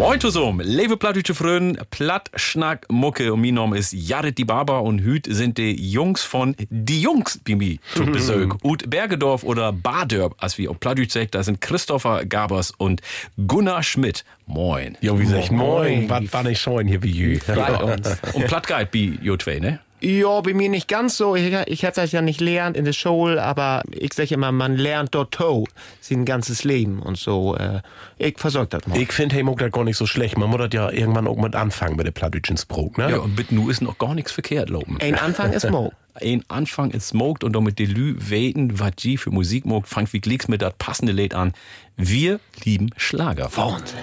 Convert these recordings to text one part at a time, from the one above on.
Moin zusammen, liebe plattdeutsche Freunde, Platt, Schnack, Mucke und mein Name ist Jared die Baba und hüt sind die Jungs von Die Jungs bei mir zu Besuch. Ut Bergedorf oder Badörp, als wir auf Plattdeutsch sagt, da sind Christopher Gabers und Gunnar Schmidt. Moin. Ja, wie sag ich, moin, was war nicht schön hier wie jü. Bei uns. Und Plattguide bei jo zwei, ne? Ja, bei mir nicht ganz so. Ich, ich hätte das ja nicht lernt in der Schule, aber ich sage immer, man lernt dort to, sein ganzes Leben und so. Äh, ich versorg das mal. Ich finde, hey, mag das gar nicht so schlecht. Man muss das ja irgendwann auch mit anfangen mit dem plattdeutschen Sprog, ne? Ja, und mit nu ist noch gar nichts verkehrt, loben. Ein Anfang ist mo. Ein Anfang ist smoked und damit die Lü weten, was die für Musik mogt, fangt wie Glicks mit das passende Lied an. Wir lieben Schlager. Wahnsinn.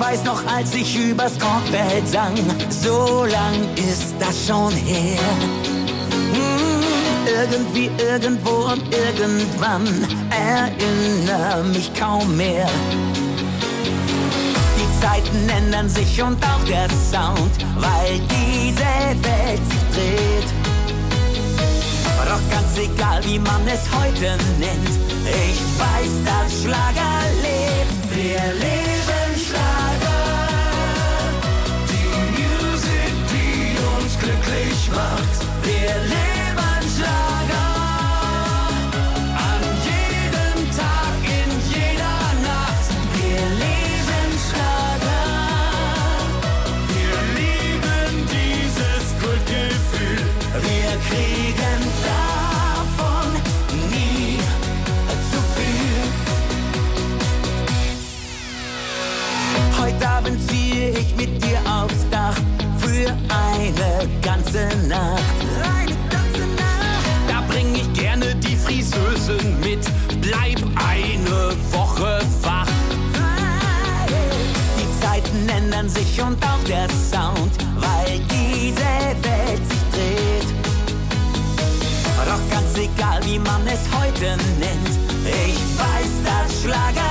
Ich weiß noch, als ich übers Kornfeld sang, so lang ist das schon her. Hm, irgendwie, irgendwo und irgendwann erinnere mich kaum mehr. Die Zeiten ändern sich und auch der Sound, weil diese Welt sich dreht. Doch ganz egal, wie man es heute nennt, ich weiß, dass Schlager lebt. Wir leben macht. Wir leben Schlager. An jedem Tag, in jeder Nacht. Wir leben Schlager. Wir lieben dieses Kultgefühl. Wir kriegen davon nie zu viel. Heute Abend ziehe ich mit dir aufs Dach für eine ganze Nacht. Eine ganze Nacht. Da bring ich gerne die Friseusen mit. Bleib eine Woche wach. Die Zeiten ändern sich und auch der Sound, weil diese Welt sich dreht. Doch ganz egal, wie man es heute nennt, ich weiß, dass Schlager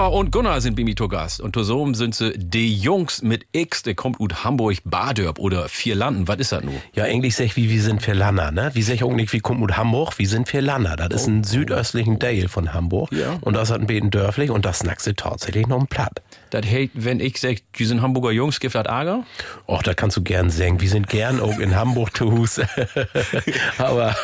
Christopher und Gunnar sind bei mir. Und zusammen sind sie die Jungs mit X, der kommt aus Hamburg, Badörp oder Vier Landen. Was ist das nun? Ja, eigentlich sag ich, wie wir sind für Lanner, ne? Wie sag ich nicht, wie kommt mit Hamburg, wir sind für Lanner. Das ist ein südöstlichen Teil von Hamburg. Ja. Und das hat ein bisschen dörflich und das snackst du tatsächlich noch ein Platt. Das hält, wenn ich sag, die sind Hamburger Jungs, gibt das Ager? Och, da kannst du gern sagen. Wir sind gern auch in Hamburg zu Hus. Aber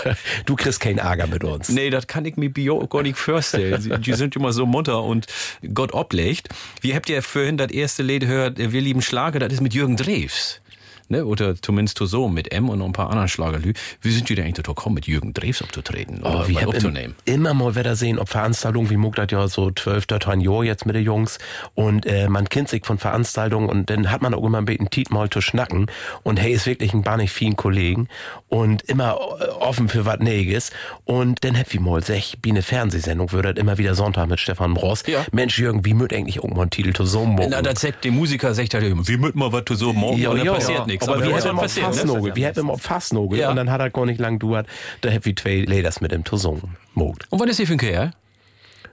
du kriegst keinen Ärger mit uns. Nee, das kann ich mir bio gar nicht vorstellen. Die sind immer so munter und Gott oblegt. Wie habt ihr vorhin das erste Lied gehört, Wir lieben Schlager, das ist mit Jürgen Drews. Ne, oder zumindest so mit M und noch ein paar anderen Schlagerlü. Wie sind die denn eigentlich dazu gekommen, mit Jürgen Drews aufzutreten oder Oh, wir mal haben aufzunehmen? immer mal wieder sehen, ob Veranstaltungen, wie muckt das ja so 12, 13 Jahre jetzt mit den Jungs und äh, man kennt sich von Veranstaltungen und dann hat man auch immer ein bisschen Tiet mal zu schnacken und hey, ist wirklich ein barnig vielen Kollegen und immer äh, offen für was Näges und dann ich mal sech, wie eine Fernsehsendung würde immer wieder Sonntag mit Stefan Bross. Ja. Mensch, Jürgen, wie müt eigentlich irgendwann Titel zu so mucken? Na, das sagt der Musiker, sagt er immer, wir müssen mal was zu so morgen und dann passiert nichts. Aber, wir was haben soll auf Fassnogel, wir haben auf Fassnogel Ja. und dann hat er gar nicht lang duert, da hab ich zwei Leders mit dem Tusung mogt. Und was ist hier für ein Kerl?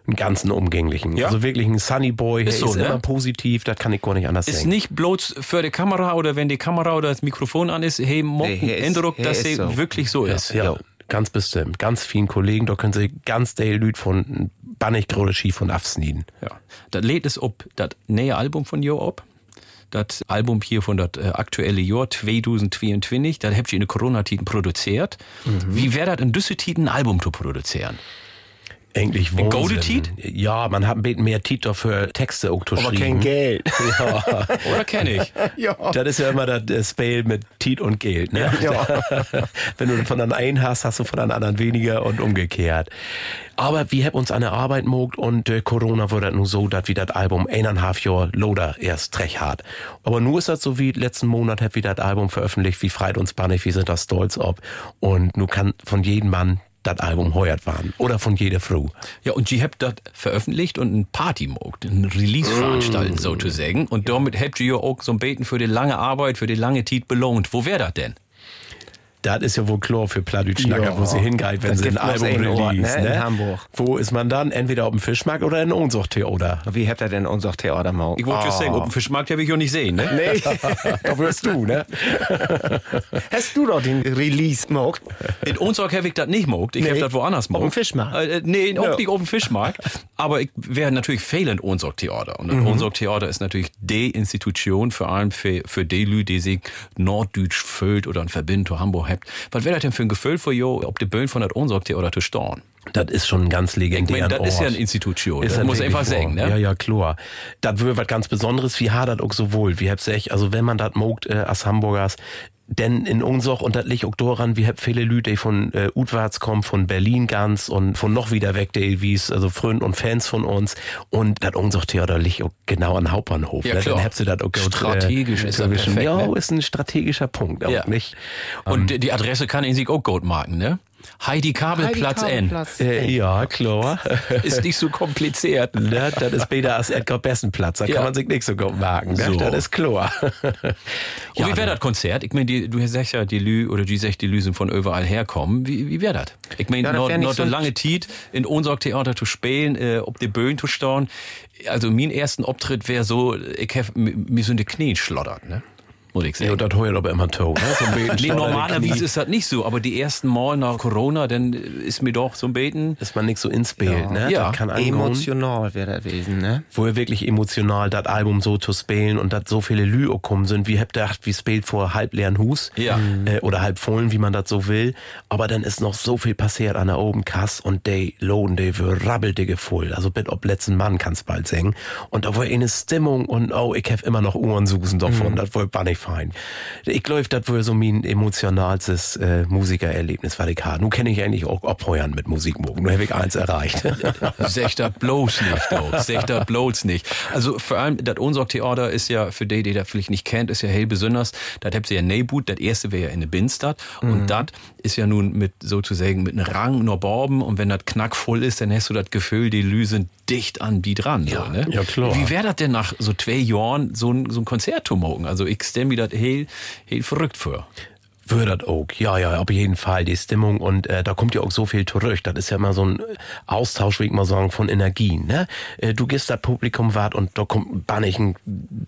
einen ganzen umgänglichen. Ja? Also wirklich ein Sunny Boy, Ist ist, so, ist ne? immer positiv, das kann ich gar nicht anders Ist sagen. nicht bloß für die Kamera oder wenn die Kamera oder das Mikrofon an ist, hey, mocken Nee, ist- Eindruck, dass ist sie so. wirklich so ist. ja, ganz bestimmt. Ganz vielen Kollegen, da können sie ganz der Lüd von bannig Ski von Afsnien. Ja. Das lädt es ob das neue Album von Jo ab. Das Album hier von das äh, aktuelle Jahr 2022, das habt ihr in der Corona-Tiden produziert. Mhm. Wie wäre das in Tiden ein Album zu produzieren? Eigentlich In Wahnsinn. Golde Tiet? Ja, man hat ein bisschen mehr Tiet dafür Texte auch zu Aber kein. Geld. Ja, Oder kenne ich? ja. das ist ja immer das Spell mit Tiet und Geld. Ne? Wenn du von einem einen hast, hast du von einem anderen weniger und umgekehrt. Aber wir haben uns an der Arbeit mogt und äh, Corona wurde das nur so, dass wir das Album eineinhalb Jahre Loader erst trech hat. Aber nur ist das so wie letzten Monat hat wir das Album veröffentlicht, wie freit uns bannig, wir sind da stolz ob. Und nun kann von jedem Mann das Album heuert waren. Oder von jeder Frau. Ja, und ihr habt das veröffentlicht und ein Party mogt, ein Release veranstalten sozusagen. Und damit habt ihr auch so ein Beten für die lange Arbeit, für die lange Tit belohnt. Wo wäre das denn? Das ist ja wohl klar für Plattdütschnacker, Ja. wo sie hingeht, wenn Das sie ein Album release. ne, Ne? in Hamburg. Wo ist man dann? Entweder auf dem Fischmarkt oder in Unsuchttheater. Wie habt ihr denn unser Theater mal? Ich wollte just sagen, auf dem Fischmarkt habe ich ja nicht sehen, ne? Nee. da wirst du, ne? Hast du doch den Release gemacht? In Unsorg habe ich das nicht mogt. Ich Nee. habe das woanders mogt. Auf dem Fischmarkt? Äh, äh, nee, auch nicht auf dem Fischmarkt. Aber ich wäre natürlich fehlend Theater. Und Mhm. Unsorg Theater ist natürlich die Institution, vor allem für, für die Leute, die sich norddeutsch füllt oder ein Verbindung zu Hamburg habt. Was wäre das denn für ein Gefühl für jo, ob die Böen von das Unsorg Theater zu storn? Das ist schon ein ganz Ich legendärer meine, das ist ja eine Ort. Institution. Ist das das muss ich einfach sagen, ne? Ja, ja, klar. Das wird was ganz Besonderes. Wie hat das auch so wohl? Wie hab's echt, also wenn man das mogt, äh, als Hamburgers, denn in Unsoch, und das liegt auch daran, wir haben viele Leute, die von äh, Utwarts kommen, von Berlin ganz und von noch wieder weg, die wie's, also Freunde und Fans von uns. Und das Unsoch-Theater liegt auch genau am Hauptbahnhof. Ja, ne? Dann habt ihr das auch Strategisch ist das perfekt, Ja, ne? ist ein strategischer Punkt, auch Ja. nicht? Und die Adresse kann in sich auch gut marken, ne? Heidi Kabelplatz N. Kabelplatz Äh, N. ja, klar. Ist nicht so kompliziert. ne, das ist besser als Edgar Bessenplatz. Da Ja. kann man sich nicht so gut merken. Ne? So. Das ist klar. Und wie wäre das Konzert? Ich meine, du sagst ja, die Lü oder die sagt, die Lü sind von überall herkommen. Wie, wie wäre das? Ich meine, Ja, noch, noch so lange Zeit in unser Theater zu spielen, äh, ob die Bühne zu stehen. Also, mein ersten Auftritt wäre so, ich hab m- mir so in die Knie schlottert, ne? Muss ich sagen. Ja, das heuert aber immer tot. Ne? So ein Beten Nee, normalerweise ist das nicht so, aber die ersten Mal nach Corona, dann ist mir doch so ein Beten. ist man nicht so ins Bild. Ne? Ja. Einen Grund- Emotional wäre das gewesen, ne? wo er wirklich emotional das Album so zu spielen und dass so viele Lü kommen sind, wie habt ihr gedacht, wie spielt vor halb leeren Hus Ja. äh, oder halb vollen, wie man das so will. Aber dann ist noch so viel passiert an der oben Kass und die lohnen die für rabbelte voll. Also bitte ob letzten Mann kannst bald singen. Und da war eine Stimmung und oh, ich hab immer noch Ohrensusen davon. Das war nicht fein. Ich glaube, das war so mein emotionalstes äh, Musikererlebnis, was ich hatte. Nun kenne ich eigentlich auch abheuern mit Musik morgen. Nun habe ich eins erreicht. Sech das bloß nicht, doch. Sech das bloß nicht. Also vor allem, das Unsorg-Theater ist ja, für die, die das vielleicht nicht kennt, ist ja hell besonders. Das habt ihr ja Neibut, das erste wäre ja in der Binstadt. Und das ist ja nun mit, sozusagen, mit einem Rang nur Borben. Und wenn das knackvoll ist, dann hast du das Gefühl, die Lü sind dicht an die dran. so, ne? ja, klar. Wie wäre das denn nach so zwei Jahren, so ein, so ein Konzert zu morgen? Also ich stelle mir das heel, heel verrückt vor. Würde auch, ja, ja, auf jeden Fall die Stimmung und äh, da kommt ja auch so viel zurück. Das ist ja immer so ein Austausch, wie ich mal sagen, von Energien. Ne? Äh, du gehst da Publikum wart und da kommt bannigen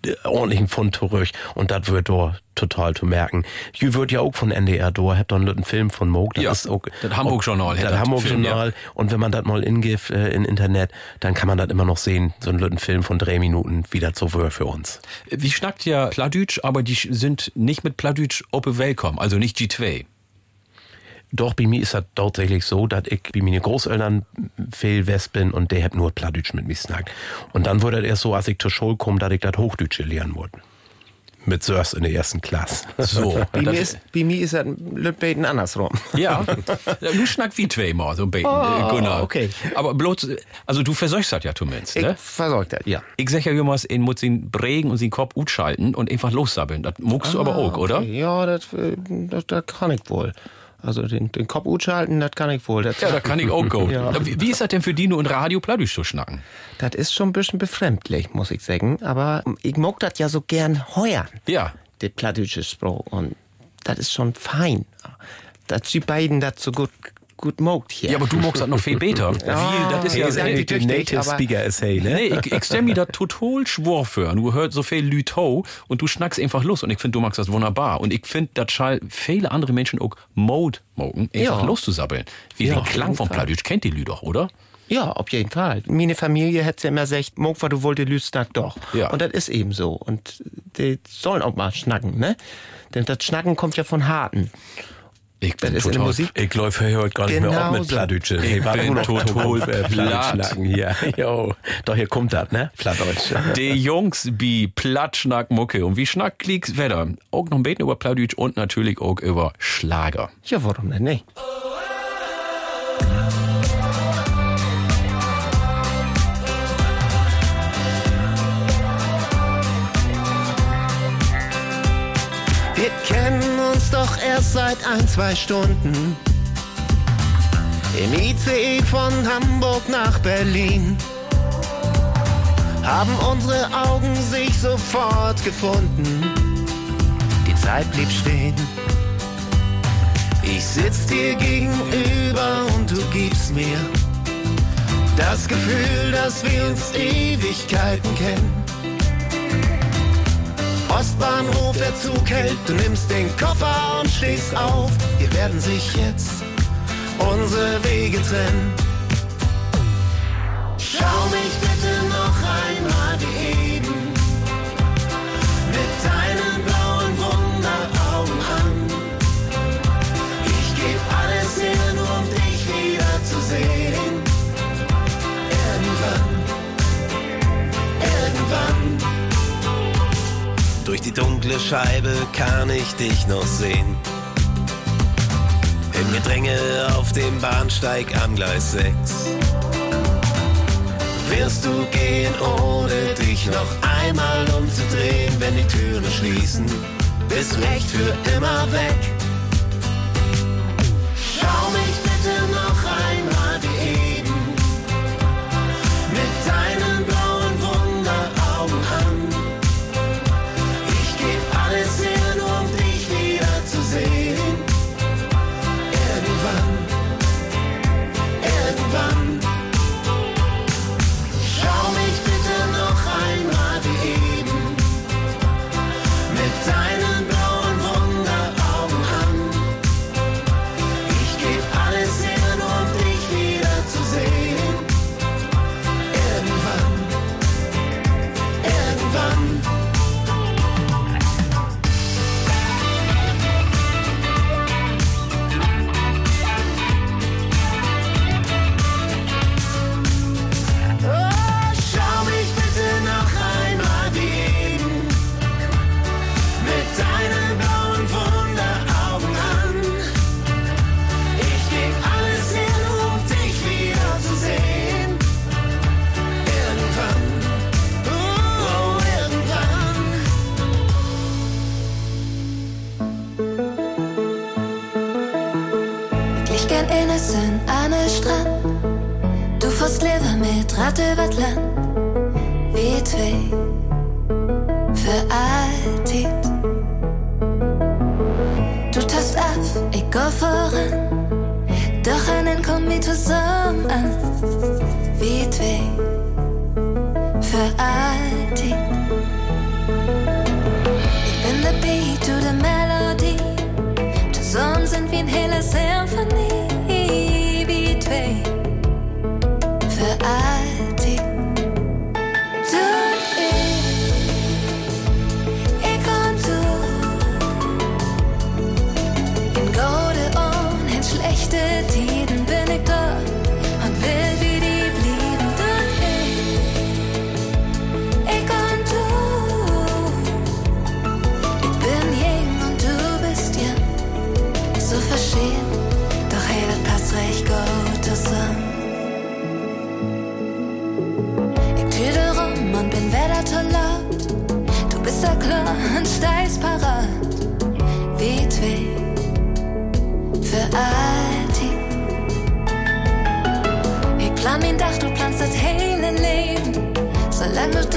äh, ordentlichen Pfund zurück und das wird da total zu merken. Jü wird ja auch von NDR da, habt da einen Film von Moog. Das Ja, ist auch, das Hamburg-Journal hat Das das Hamburg-Journal. Und wenn man das mal ingibt äh, in Internet, dann kann man das immer noch sehen. So einen lütten Film von drei Minuten, wie das so für uns. Wie schnackt ja Pladütsch, aber die sind nicht mit Pladütsch oppe Welcome, also nicht G2. Doch, bei mir ist das tatsächlich so, dass ich bei meinen Großeltern viel West bin und der hat nur Plattdeutsch mit mir snackt. Und dann wurde das erst so, als ich zur Schule komme, dass ich das Hochdeutsche lernen wollte. Mit Sörs in der ersten Klasse. So. Bei mir ist, bei mir ist das Lütbeten andersrum. Ja, du schnack wie zweimal so ein bisschen, Oh, äh, Gunnar. okay. Aber bloß, also du verseuchst das ja zumindest, Ich ne? versorgt das, ja. Ich sag ja immer, ihn muss ihn prägen und seinen Kopf utschalten und einfach lossabbeln. Das muckst du aber auch, oder? Ah, Okay, Ja, das, äh, das, das kann ich wohl. Also den, den Kopf utschalten, das kann ich wohl. Das, Ja, da kann ich auch gut. Ja. Wie, ist das denn für nur in Radio Plattdeutsch zu schnacken? das ist schon ein bisschen befremdlich, muss ich sagen. Aber ich mag das ja so gern heuern. Ja. der plattdeutsche Spruch. Und das ist schon fein. Dass die beiden das so gut, gut mogt hier. Ja, aber du magst das noch viel besser. Wie, das ist ja ja, die der Native Speaker Essay, ne? Nee, ich, ich stell mir da total schwor für. Du hört so viel Lütau und du schnackst einfach los. Und ich finde, du magst das wunderbar. Und ich finde, das schall viele andere Menschen auch Mode mogen, einfach Ja. loszusabbeln. Wie Ja, den Klang von Fall. Plattdeutsch kennt die Lü doch, oder? Ja, auf jeden Fall. Meine Familie hat ja immer gesagt, Mog, was du wollte, Lüstag doch. Ja. Und das ist eben so. Und die sollen auch mal schnacken, ne? Denn das Schnacken kommt ja von Harten. Ich Das bin ist der total Musik. Ich er hört gar nicht mehr auf Genau mit. Plattdeutsche. Ich warte bin total äh, platt. Plattdeutschnacken hier. Jo, doch hier kommt das, ne? Plattdeutsch. Die Jungs bi Plattschnack Mucke. Und wie Schnack klick's Wetter? Auch noch ein bisschen über Plattdeutsch und natürlich auch über Schlager. Ja, warum denn nicht? Wir erst seit ein, zwei Stunden. Im ICE von Hamburg nach Berlin haben unsere Augen sich sofort gefunden. Die Zeit blieb stehen. Ich sitz dir gegenüber und du gibst mir das Gefühl, dass wir uns Ewigkeiten kennen. Ostbahnhof, der Zug hält, du nimmst den Koffer und stehst auf. Wir werden sich jetzt unsere Wege trennen. Schau mich die dunkle Scheibe kann ich dich noch sehen. Im Gedränge auf dem Bahnsteig am Gleis 6. Wirst du gehen, ohne dich noch einmal umzudrehen, wenn die Türen schließen? Bist recht für immer weg. Das über das Land, wie zwei, für alltid. Du tast auf, ich go voran, doch einen kommen wir zusammen. an, Ich plan mein Dach, du planst das hele Leben. Solange du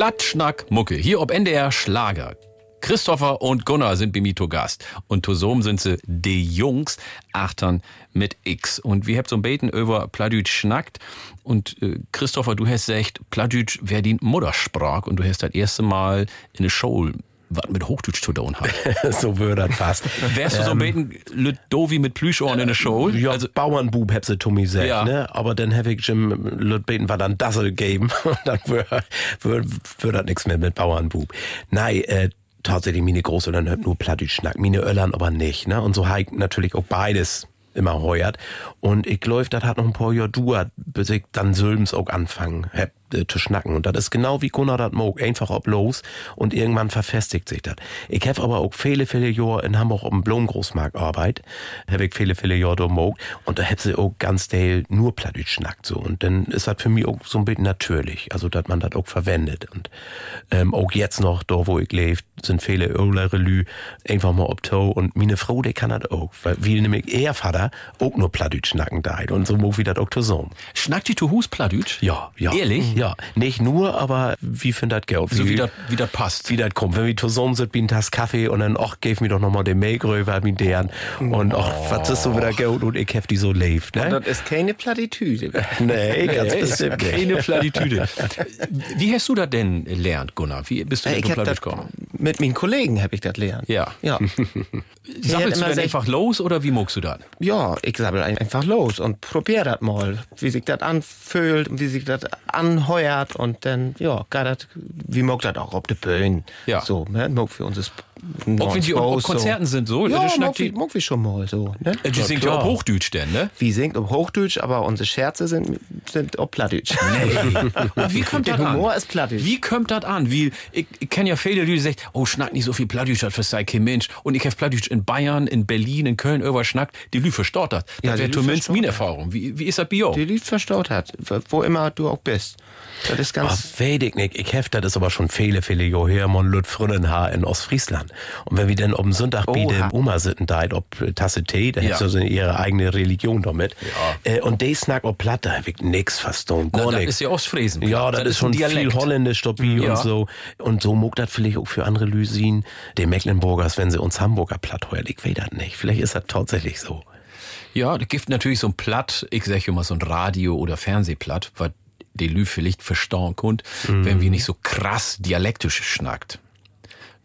Plattschnack Mucke, hier ob NDR Schlager. Christopher und Gunnar sind zu Gast. Und zusammen sind sie die Jungs, achtern mit X. Und wir habt so ein Beten über Pladütsch schnackt. Und äh, Christopher, du hast gesagt, Pladütsch wäre die Muttersprach. Und du hast das erste Mal in der Show was mit Hochdeutsch zu tun hat. so würde das fast. Wärst du so ein Beten Lüt Dovi mit Plüschohren in der Show? Ja, Also, Bauernbub hätte sie Tommy gesagt, Ja. ne? Aber dann habe ich Jim Lüt beten war dann Dassel geben. Und dann würde wür, wür das nichts mehr mit Bauernbub. Nein, äh, tatsächlich meine Großeltern hört nur Plattdeutsch schnack, meine Öllern aber nicht, ne? Und so halt natürlich auch beides immer heuert. Und ich glaub, das hat noch ein paar Jahre dauert, bis ich dann Sülms auch anfangen hab äh, zu schnacken. Und das ist genau wie Gunnar das mag, einfach ob los und irgendwann verfestigt sich das. Ich hab aber auch viele, viele Jahre in Hamburg auf dem Blomgroßmarkt arbeit, hab ich viele, viele Jahre da mag und da hätte sie auch ganz Teil nur Plattdeutsch schnackt so. Und dann ist das für mich auch so ein bisschen natürlich, also dass man das auch verwendet. Und ähm, auch jetzt noch, da wo ich lebe, sind viele Öler Relü einfach mal ob Toe und meine Frau, die kann das auch, weil wie nämlich ihr Vater auch nur Plattdeutsch schnacken deit und so mag wie das auch zusammen. schnackt die zu Hus Pladütsch? Ja, ja. Ehrlich? Ja, nicht nur, aber wie findet das Geld? So wie das wie das passt. wie das kommt. Wenn wir zusammen sind, wie ein Tass Kaffee und dann, ach, gib mir doch noch mal den rüber, wie deren. Und ach, was ist so wieder Geld und ich hab die so lebt, ne? Das ist keine Plattitüde. Nee, ganz bestimmt nicht. Keine Plattitüde. Wie hast du das denn gelernt, Gunnar? Wie bist du denn zu hab Plattdeutsch das, gekommen? mit meinen Kollegen habe ich das lernen. Ja. Ja. Sammelst du immer dann einfach los oder wie muckst du das? Ja, ich sammle ein- einfach los und probier das mal, wie sich das anfühlt und wie sich das anheuert und dann, ja, geht das, wie mag das auch auf der Bühne. Ja. So, ne, mag für uns ist Auch wenn sie auf auf Konzerten sind, so? Ja, das mag, wie, die, mag wie schon mal so, ne? äh, die singt ja auch Hochdeutsch denn, ne? Wie singt auf Hochdeutsch, aber unsere Scherze sind, sind auf Plattdeutsch. Aber wie kommt Der das an? Humor ist Plattdeutsch. Wie kommt das an? Wie, ich, ich kenne ja viele, die sagen, oh, schnackt nicht so viel Plattdeutsch, das sei kein Mensch. Und ich habe Plattdeutsch in Bayern, in Berlin, in Köln, über schnackt, die Lü verstaut das. Ja, Das die wäre Lü zumindest meine. Erfahrung. Wie, wie ist das dir? Die Lied verstaut hat, wo immer du auch bist. Das ist ganz, weiß ich nicht. Ich hef, das ist aber schon viele, viele Jahre her, mon Lüt Frünnenhaar in Ostfriesland. Und wenn wir dann am Sonntag bei Oha. dem Oma sitzen, da ob Tasse Tee, da Ja. hat sie ihre eigene Religion damit. Ja. Äh, und die snack ob Platt, da hab ich nix verstanden, gar das nix. ist ja Ostfriesen. Ja, das, ist schon viel holländisch dabei Ja. und so. Und so mag das vielleicht auch für andere Lüsin, die Mecklenburgers, wenn sie uns Hamburger platt heuer, ich weiß das nicht. Vielleicht ist das tatsächlich so. Ja, da gibt natürlich so ein Platt, ich sag immer so ein Radio- oder Fernsehplatt, was die Lü vielleicht verstauen könnt, wenn wir nicht so krass dialektisch schnackt.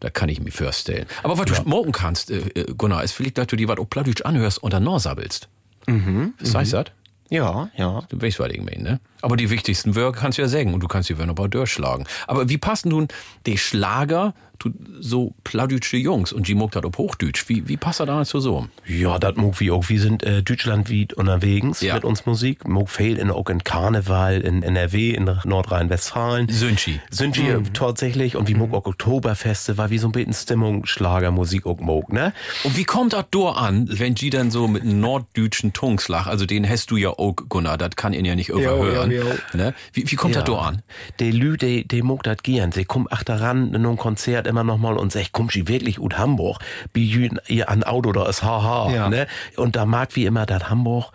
Da kann ich mir vorstellen. Aber was du morgen kannst, äh, äh, Gunnar, ist vielleicht, dass du dir was auf Plattdeutsch anhörst und dann noch sabbelst. Mhm. Was heißt das? Ja, ja. Du weißt, was ich meine, ne? Aber die wichtigsten Wörter kannst du ja sagen und du kannst die Wörter aber durchschlagen. Aber wie passen nun die Schlager zu so plattdeutsche Jungs und die muckt das auf Hochdeutsch? Wie, wie passt das da so so? Ja, das mag wie auch. Wir sind äh, deutschlandweit unterwegs Ja. mit uns Musik. Mag viel in, auch in Karneval, in NRW, in Nordrhein-Westfalen. Sünchi. Sind wir tatsächlich und wie mag auch Oktoberfeste, weil wir so ein bisschen Stimmung, Schlagermusik auch mag, ne? Und wie kommt das da an, wenn die dann so mit einem norddeutschen Tungslach, also den hast du ja auch, Gunnar, das kann ihn ja nicht überhören. ja, ja. Ne? Wie, wie kommt das da an? Die Lü, die, die mag das gern. Sie kommt achteran in einem Konzert immer noch mal und sagt, komm sie wirklich ut Hamburg? Wie ihr an Auto, da ist haha, Ja. ne? Und da mag wie immer das Hamburg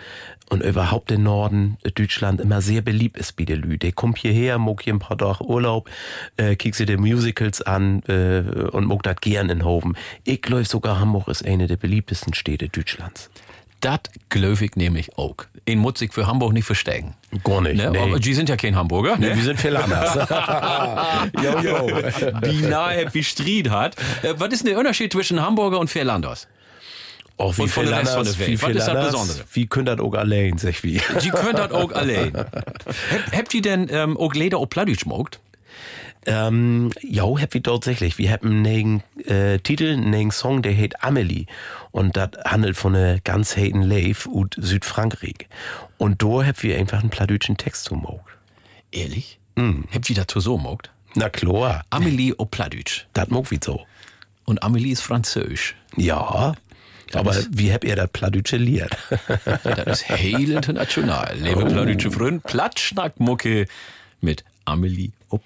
und überhaupt den Norden Deutschland immer sehr beliebt ist bei den Lü. Die kommt hierher, mag hier ein paar Tage Urlaub, äh, kick sie die Musicals an äh, und mag das gern in Hoven. Ich glaube sogar Hamburg ist eine der beliebtesten Städte Deutschlands. Das glaube ich nämlich auch. In ich für Hamburg nicht verstecken. Gar nicht, Ne? nee. Die sind ja kein Hamburger. Ne? Wir sind viel anders. jo, jo. die nahe wie Stried hat. Äh, was ist denn der Unterschied zwischen Hamburger und Fährlanders? Auch wie Und von viel der Rest von anders, der wie Welt. Was viel ist das Besondere? Wie könnt das auch allein, sag wie. Die könnt das auch allein. Hab- Habt ihr denn ähm, auch Leder auf Plattdeutsch? Ähm, ja, hab wir tatsächlich. Wir haben einen äh, Titel, einen Song, der heißt Amelie. Und das handelt von einer ganz heiten Leif aus Südfrankreich. Und da hab wir einfach einen plattdeutschen Text zumogt. Ehrlich? Mm. Habt ihr das so mockt? Na klar, Amelie auf Plattdeutsch. das mag wie so. Und Amelie ist französisch. Ja, aber ist- wie habt ihr das plattdeutsche Lied? Das ist heil international. Lebe plattdeutsche Freund, Plattschnackmucke mit Amelie auf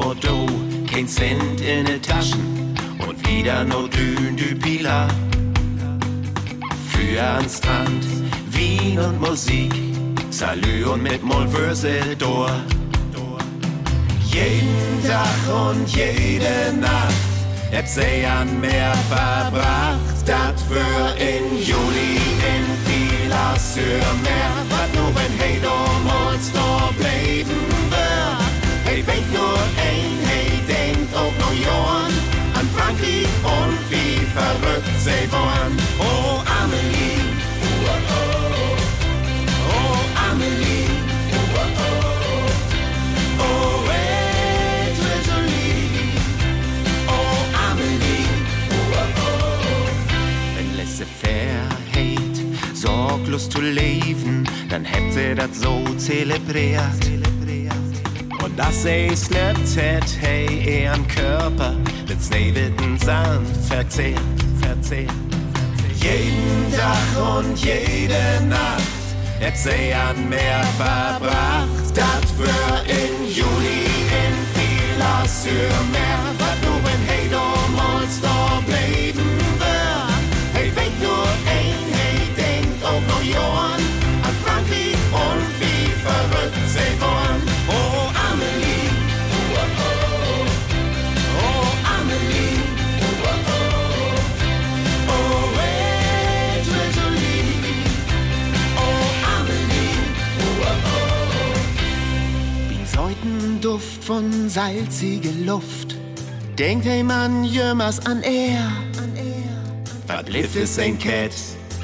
Bordeaux, kein Cent in den Taschen und wieder nur Dün du Pila. Für an Strand, Wien und Musik, Salü und mit Molversel door. Jeden Tag und jede Nacht hab sie an Meer verbracht. Dat für in Juli in Pila sur Meer, wat nur wenn hey damals da bleiben wird. Hey, weet nur ein, hey, denkt auch noch Johann an Frankie und wie verrückt sie waren. Oh, sorglos zu leben, dann hätt sie das so zelebriert. Und das ist nicht hätt, hey, ihren Körper mit sneveten Sand verzehrt, verzehrt. Jeden Tag und jede Nacht hätt sie an Meer verbracht. Das für in Juli in Pila sur Meer, Säutenduft von salziger Luft, denkt hey Mann jemals an er, er. Was lebt es ein Cat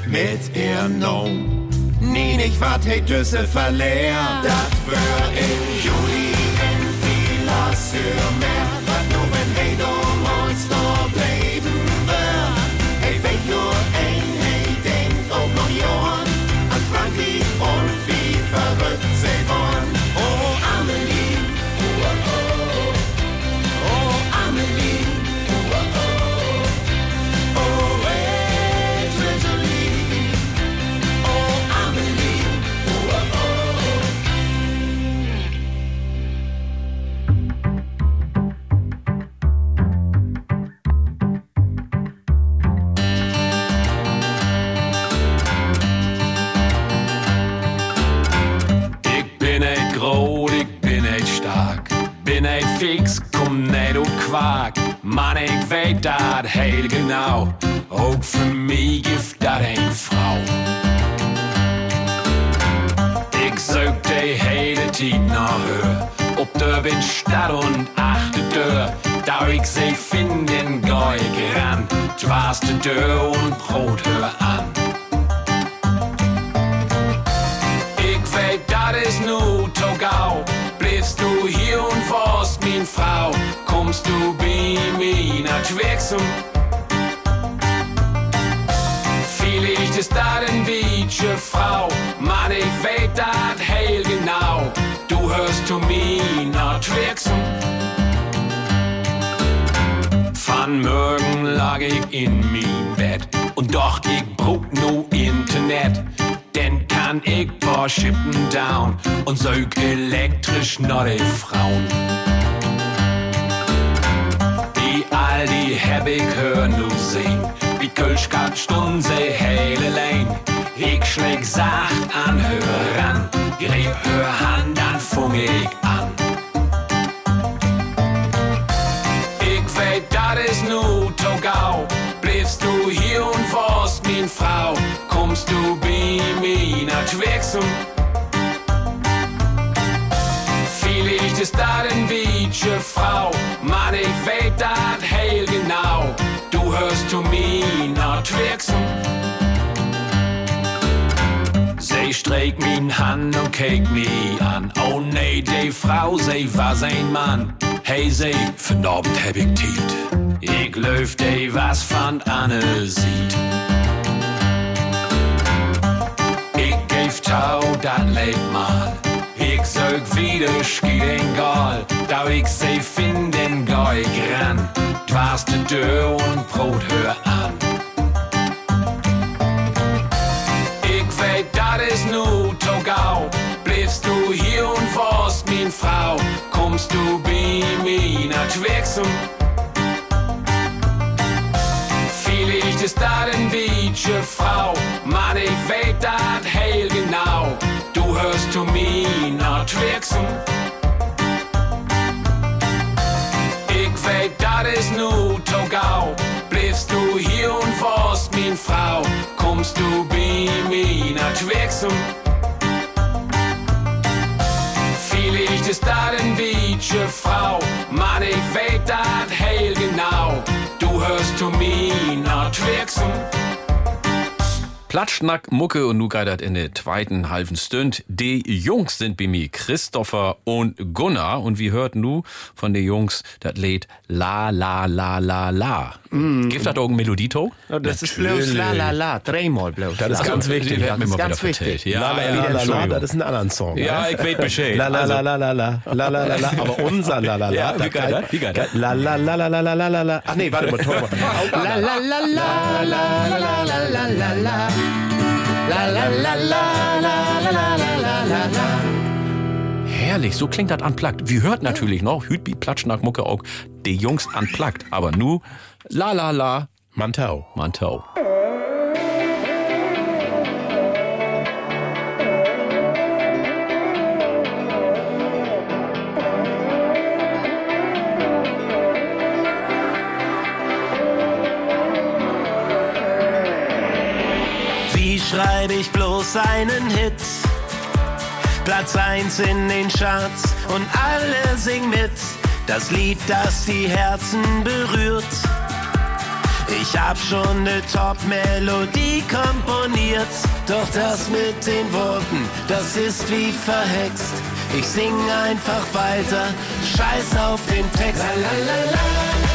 mit ihr Nom? Nie nicht wat hey Düsse verleert. Dat für in Juli in Villa sur Mer. Mann, ich weet dat heel genau. auch für mich gibt dat een Frau. Ich zoek de hele tijd naar ob du de Stadt und achter deur. da ich ze vinden, ga ik ran. Dwaas de deur und Brot hör an. Ich weet dat is nu togau. bleibst du hier und warst mijn Frau, Kommst du nach Schwexum? Vielleicht ist dat ein Wietsche Frau. Mann, ich weet dat heel genau. Du hörst zu mir nach Schwexum. Van morgen lag ich in mein Bett und doch ich brauch no Internet. Denn kann ich paar Schippen down und sög elektrisch die Frauen. Die Aldi heb ich hör nu sehen, wie Kölsch kat stund se hele Lane. Ich schläg sacht an, hör ran, greb hör Hand, dann fung ich an. Ich weet, dat is nu Togau. Bleibst du hier und warst min Frau? Kommst du bei mir nach Schwexum? Vielleicht ist dat ein Wietsche Frau ved dig et helgen navn Du zu mir min Twirksen Sie streckt min Hand und keck mich an. Oh nee, die Frau, sie was ein Mann. Hey, sie, von oben hab ich tiet. Ich löf die, was von Anne sieht. Ich geef Tau, dat lebt mal. Sög wieder schieden gal. Da ich sie finden, geh ich ran. Dwar's de Tür und Brot hör an. Ich weet, dat is nu Togau. Bleibst du hier und warst min Frau? Kommst du bei mir nach Schwexum? Vielleicht ist dat ein Wietsche Frau. Mann, ich weet dat genau goes to me not Twixen. Ik weet dat is nu toch gauw. Du hier und warst min Frau, kommst du bei mir not Twixen. Vielleicht ist das ein Wietsche Frau, Mann, ich weet das heil genau. Du hörst zu mir not Twixen. Platschnack, Mucke und nu geidert in der zweiten halben Stünd. Die Jungs sind bei mir, Christopher und Gunnar. Und wir hörten nu von den Jungs das Lied La La La La La. Mm. Gibt das auch ein Melodieto? Ja, das ist bloß la la la, dreimal bloß. Das ist la. ganz wichtig. Das ist ganz wichtig. Ja, La la la la la, das ist ein anderer Song. Ja, ne? ich weet Bescheid. La la Also- la la la la la la la la, aber unser la la la. Ja, wie geil das? Wie geil das? La la la la la la la la la. Ach nee, warte mal, toll. La la la la la la la la la la la. La la la la la la la la la la. Herrlich, so klingt das unplugged. Wir hört natürlich noch Hütbi Platschnack Mucke auch die Jungs unplugged. Aber nu La La La Mantau. Mantau. Schreibe ich bloß einen Hit? Platz 1 in den Charts und alle singen mit. Das Lied, das die Herzen berührt. Ich hab schon ne Top-Melodie komponiert. Doch das mit den Worten, das ist wie verhext. Ich sing einfach weiter, scheiß auf den Text. La, la, la.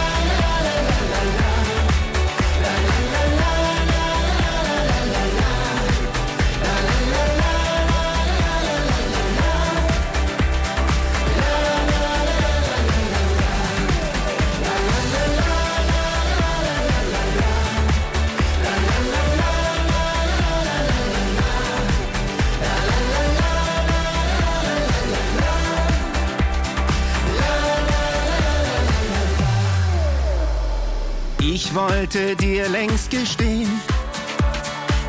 Ich wollte dir längst gestehen,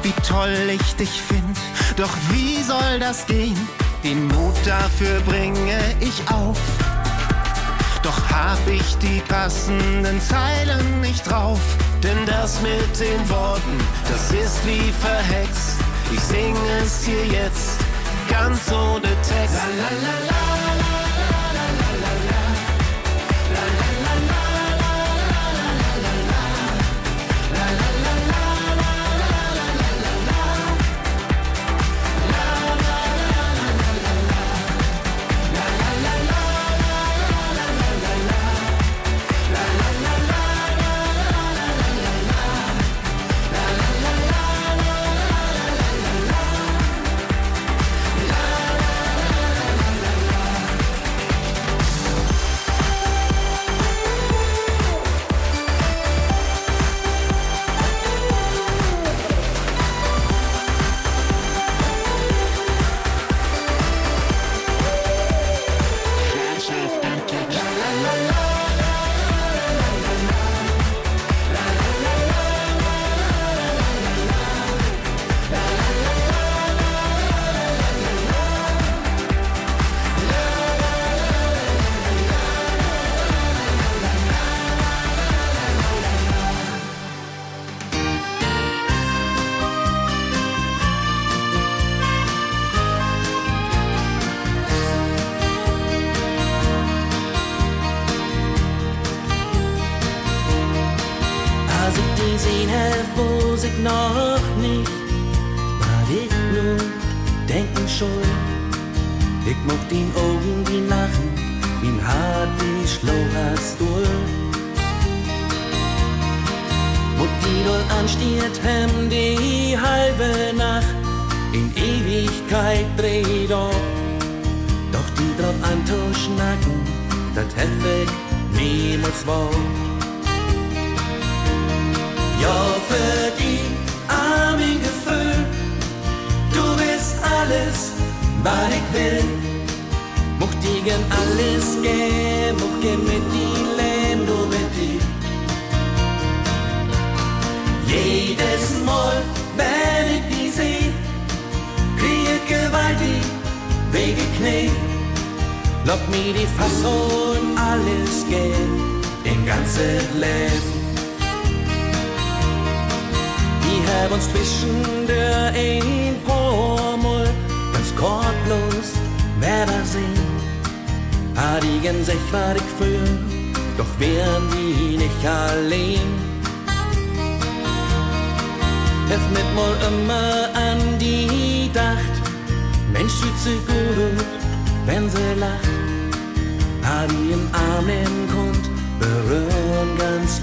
wie toll ich dich find. Doch wie soll das gehen? Den Mut dafür bringe ich auf. Doch hab ich die passenden Zeilen nicht drauf. Denn das mit den Worten, das ist wie verhext. Ich sing es dir jetzt, ganz ohne Text. La, la, la,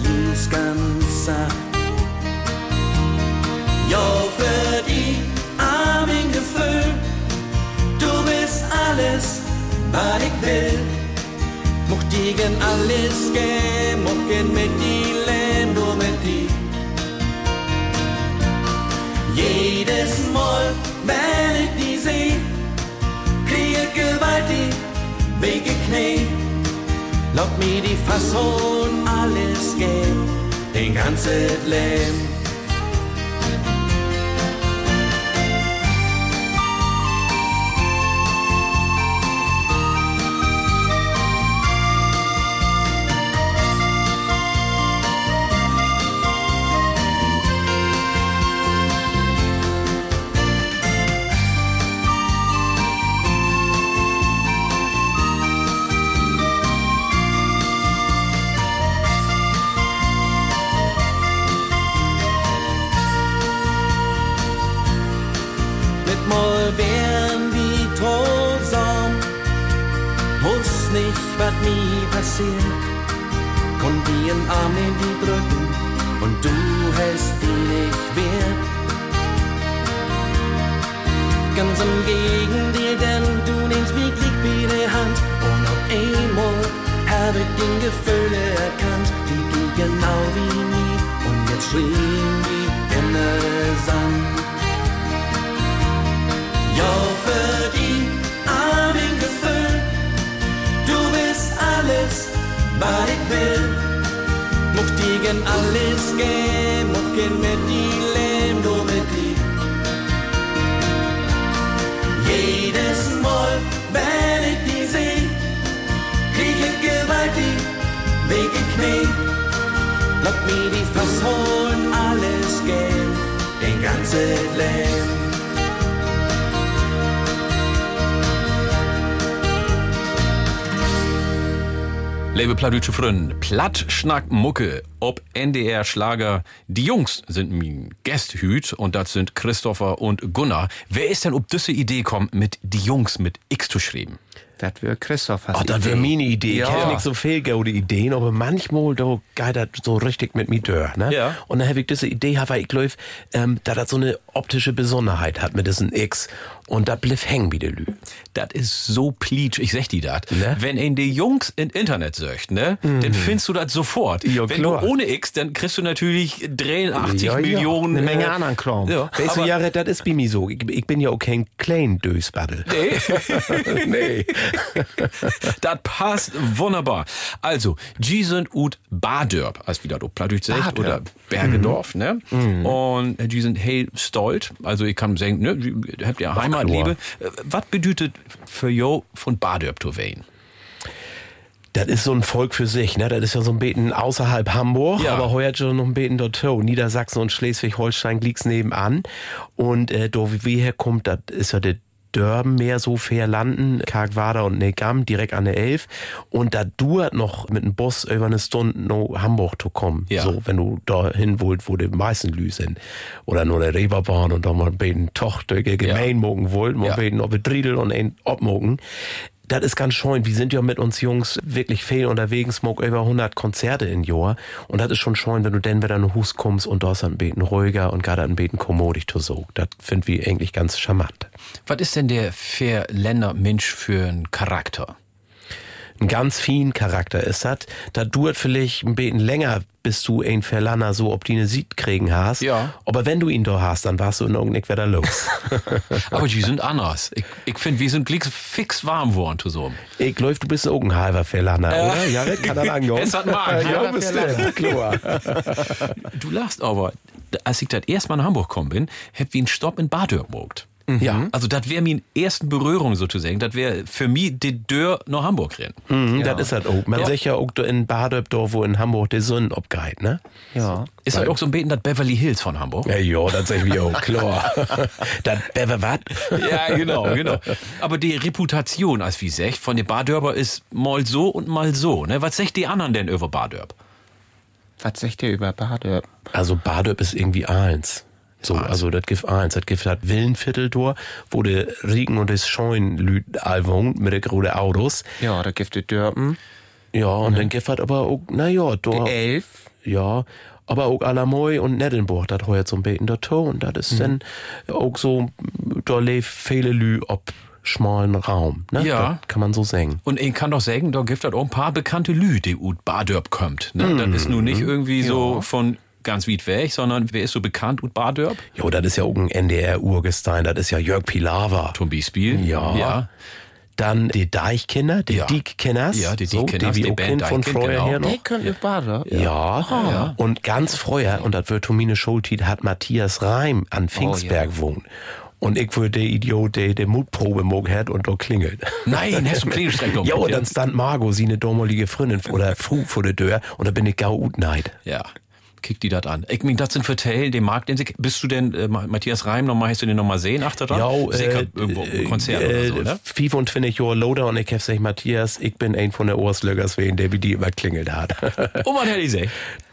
Ließ ganz sacht. Jo, für die Armin Gefühl, du bist alles, was ich will. Mocht gegen alles gehen, mocht gehen mit die Lehn, nur mit die. Jedes Mal, wenn ich die seh, krieg ich gewaltig, wege Knie. Laut mir die Fassung alles geht, den ganzen Leben. Frönen, Plattschnack Mucke, ob NDR Schlager. Die Jungs sind mein Gästhüt und das sind Christopher und Gunnar. Wer ist denn ob diese Idee kommt, mit die Jungs mit X zu schreiben? Das wird Christophers Ach, das wäre meine Idee. Ja. Ich habe nicht so viel gute Ideen, aber manchmal da geht das so richtig mit mir durch. Ne? Ja. Und dann habe ich diese Idee, weil ich glaube, ähm, da das so eine optische Besonderheit hat mit diesem X. Und da bliff hängen wie der Lü. Das ist so pleatsch, ich sag dir das. Ne? Wenn in die Jungs in Internet söcht, ne, dann findest du das sofort. Ja, Wenn klar. du ohne X, dann kriegst du natürlich 83 Ja, ja. Millionen. Eine Menge äh, anderen Kram. Ja, Weißt du, Jared, das ist bei mir so. Ich, ich bin ja auch kein klein Dösbattel. Nee. nee. das passt wunderbar. Also, die sind ut Badörp, als wieder do Plattdeutsch sagt, oder Bergedorf, ne? Und äh, die sind hell stolz. Also, ich kann sagen, ne, die habt ihr Heimatliebe. Äh, Was bedeutet für jo von Badörp zu wählen? Das ist so ein Volk für sich, ne? Das ist ja so ein Beten außerhalb Hamburg, Ja. aber heuer schon noch ein Beten dort. Niedersachsen und Schleswig-Holstein liegt's nebenan. Und äh, da wie herkommt, das ist ja der Dörben mehr so fair landen, Kargwader und Negam, direkt an der Elf. Und da dauert noch mit dem Bus über eine Stunde nach Hamburg zu kommen. Ja. So, wenn du dahin wollt, wo die meisten Lü sind. Oder nur der Reeperbahn und da mal Beten Tochter gemein mogen wollt, mal Ja. Beten ob Driedel und ein obmogen. Das ist ganz schön. Wir sind ja mit uns Jungs wirklich viel unterwegs, smog über 100 Konzerte in Jahr. Und das ist schon schön, wenn du dann wieder in Hus kommst und ist ein Beten ruhiger und gerade ein Beten kommodig zu so. Das finden wir eigentlich ganz charmant. Was ist denn der Verländer Mensch für ein Charakter? Ein ganz fin Charakter ist das. Da dauert vielleicht ein Beten länger, bis du ein Verlanner so ob die eine Sieg kriegen hast. Ja. Aber wenn du ihn da hast, dann warst du in irgendeinem wieder los. Aber die sind anders. Ich, ich finde, wir sind fix warm geworden zusammen. ich glaub, du bist auch ein halber Verlanner, oder? Ja, das kann er angehen. Es hat Mark, ja, bestimmt, klar. Du lachst aber, als ich das erst mal nach Hamburg gekommen bin, hab wie einen Stopp in Badörp gemacht. Ja, also das wäre meine ersten Berührung sozusagen. Das wäre für mich die Tür nach Hamburg rennen. Mhm, Das ist halt auch. Man Ja. sagt ja auch in Badöp, da wo in Hamburg die Sonne abgeht, ne? Ja. Ist halt auch so ein Beten das Beverly Hills von Hamburg. Ja, ja, das sag ich auch, klar. das Bever wat? Ja, genau, genau. Aber die Reputation, als wie sech, von den Badörber ist mal so und mal so. Ne? Was sagt die anderen denn über Badörb? Was sagt ihr über Bade? Also Badöp ist irgendwie eins. So, also das gibt eins. Das gibt das Villenviertel durch, wo der Riegen und das Scheun Lüd all wohnt mit der großen Autos. Ja, da gibt es Dörpen. Ja, und dann gibt es aber auch, na ja, da. Elf. Ja, aber auch Alamoy und Nettelburg, das heuer zum Beten dazu. Und das ist dann auch so, da lebt viele Lü ob schmalen Raum. Ne? Ja. Das kann man so sagen. Und ich kann doch sagen, da gibt es auch ein paar bekannte Lü, die ut Badörb kommt. Ne? Das ist nun nicht irgendwie so von ganz weit weg, sondern wer ist so bekannt ut Badörb? Jo, das ist ja auch ein NDR-Urgestein, das ist ja Jörg Pilawa. Zum Beispiel. Ja. ja. Dann die Deichkinder, die Ja. Diekkenners. Ja, die so, Diekkenners, die die wir auch Band kennen von vorher genau. her noch. Die können ihr Bade. Ja. und ganz früher, und das wird Tomine Schultied, hat Matthias Reim an Pfingstberg wohnt. Und ich würde der Idiot, der die Mutprobe mog hat und da klingelt. Nein, hast du einen Klingelstreck Ja, und dann stand Margot, sie eine damalige Freundin oder Frau vor der Tür und da bin ich gau ut neid. Ja. Kick die das an. Ich mein, das sind vertellen, den Markt, den sie, bist du denn, äh, Matthias Reim, noch mal, hast du den noch mal sehen, achter dran? Ja, äh, irgendwo äh, ein Konzert oder so, ne? 25 Jahre Loader und ich hab gesagt, Matthias, ich bin ein von der Ohrslögers wegen, der wie die immer klingelt hat. Oh, hätte ich gesagt?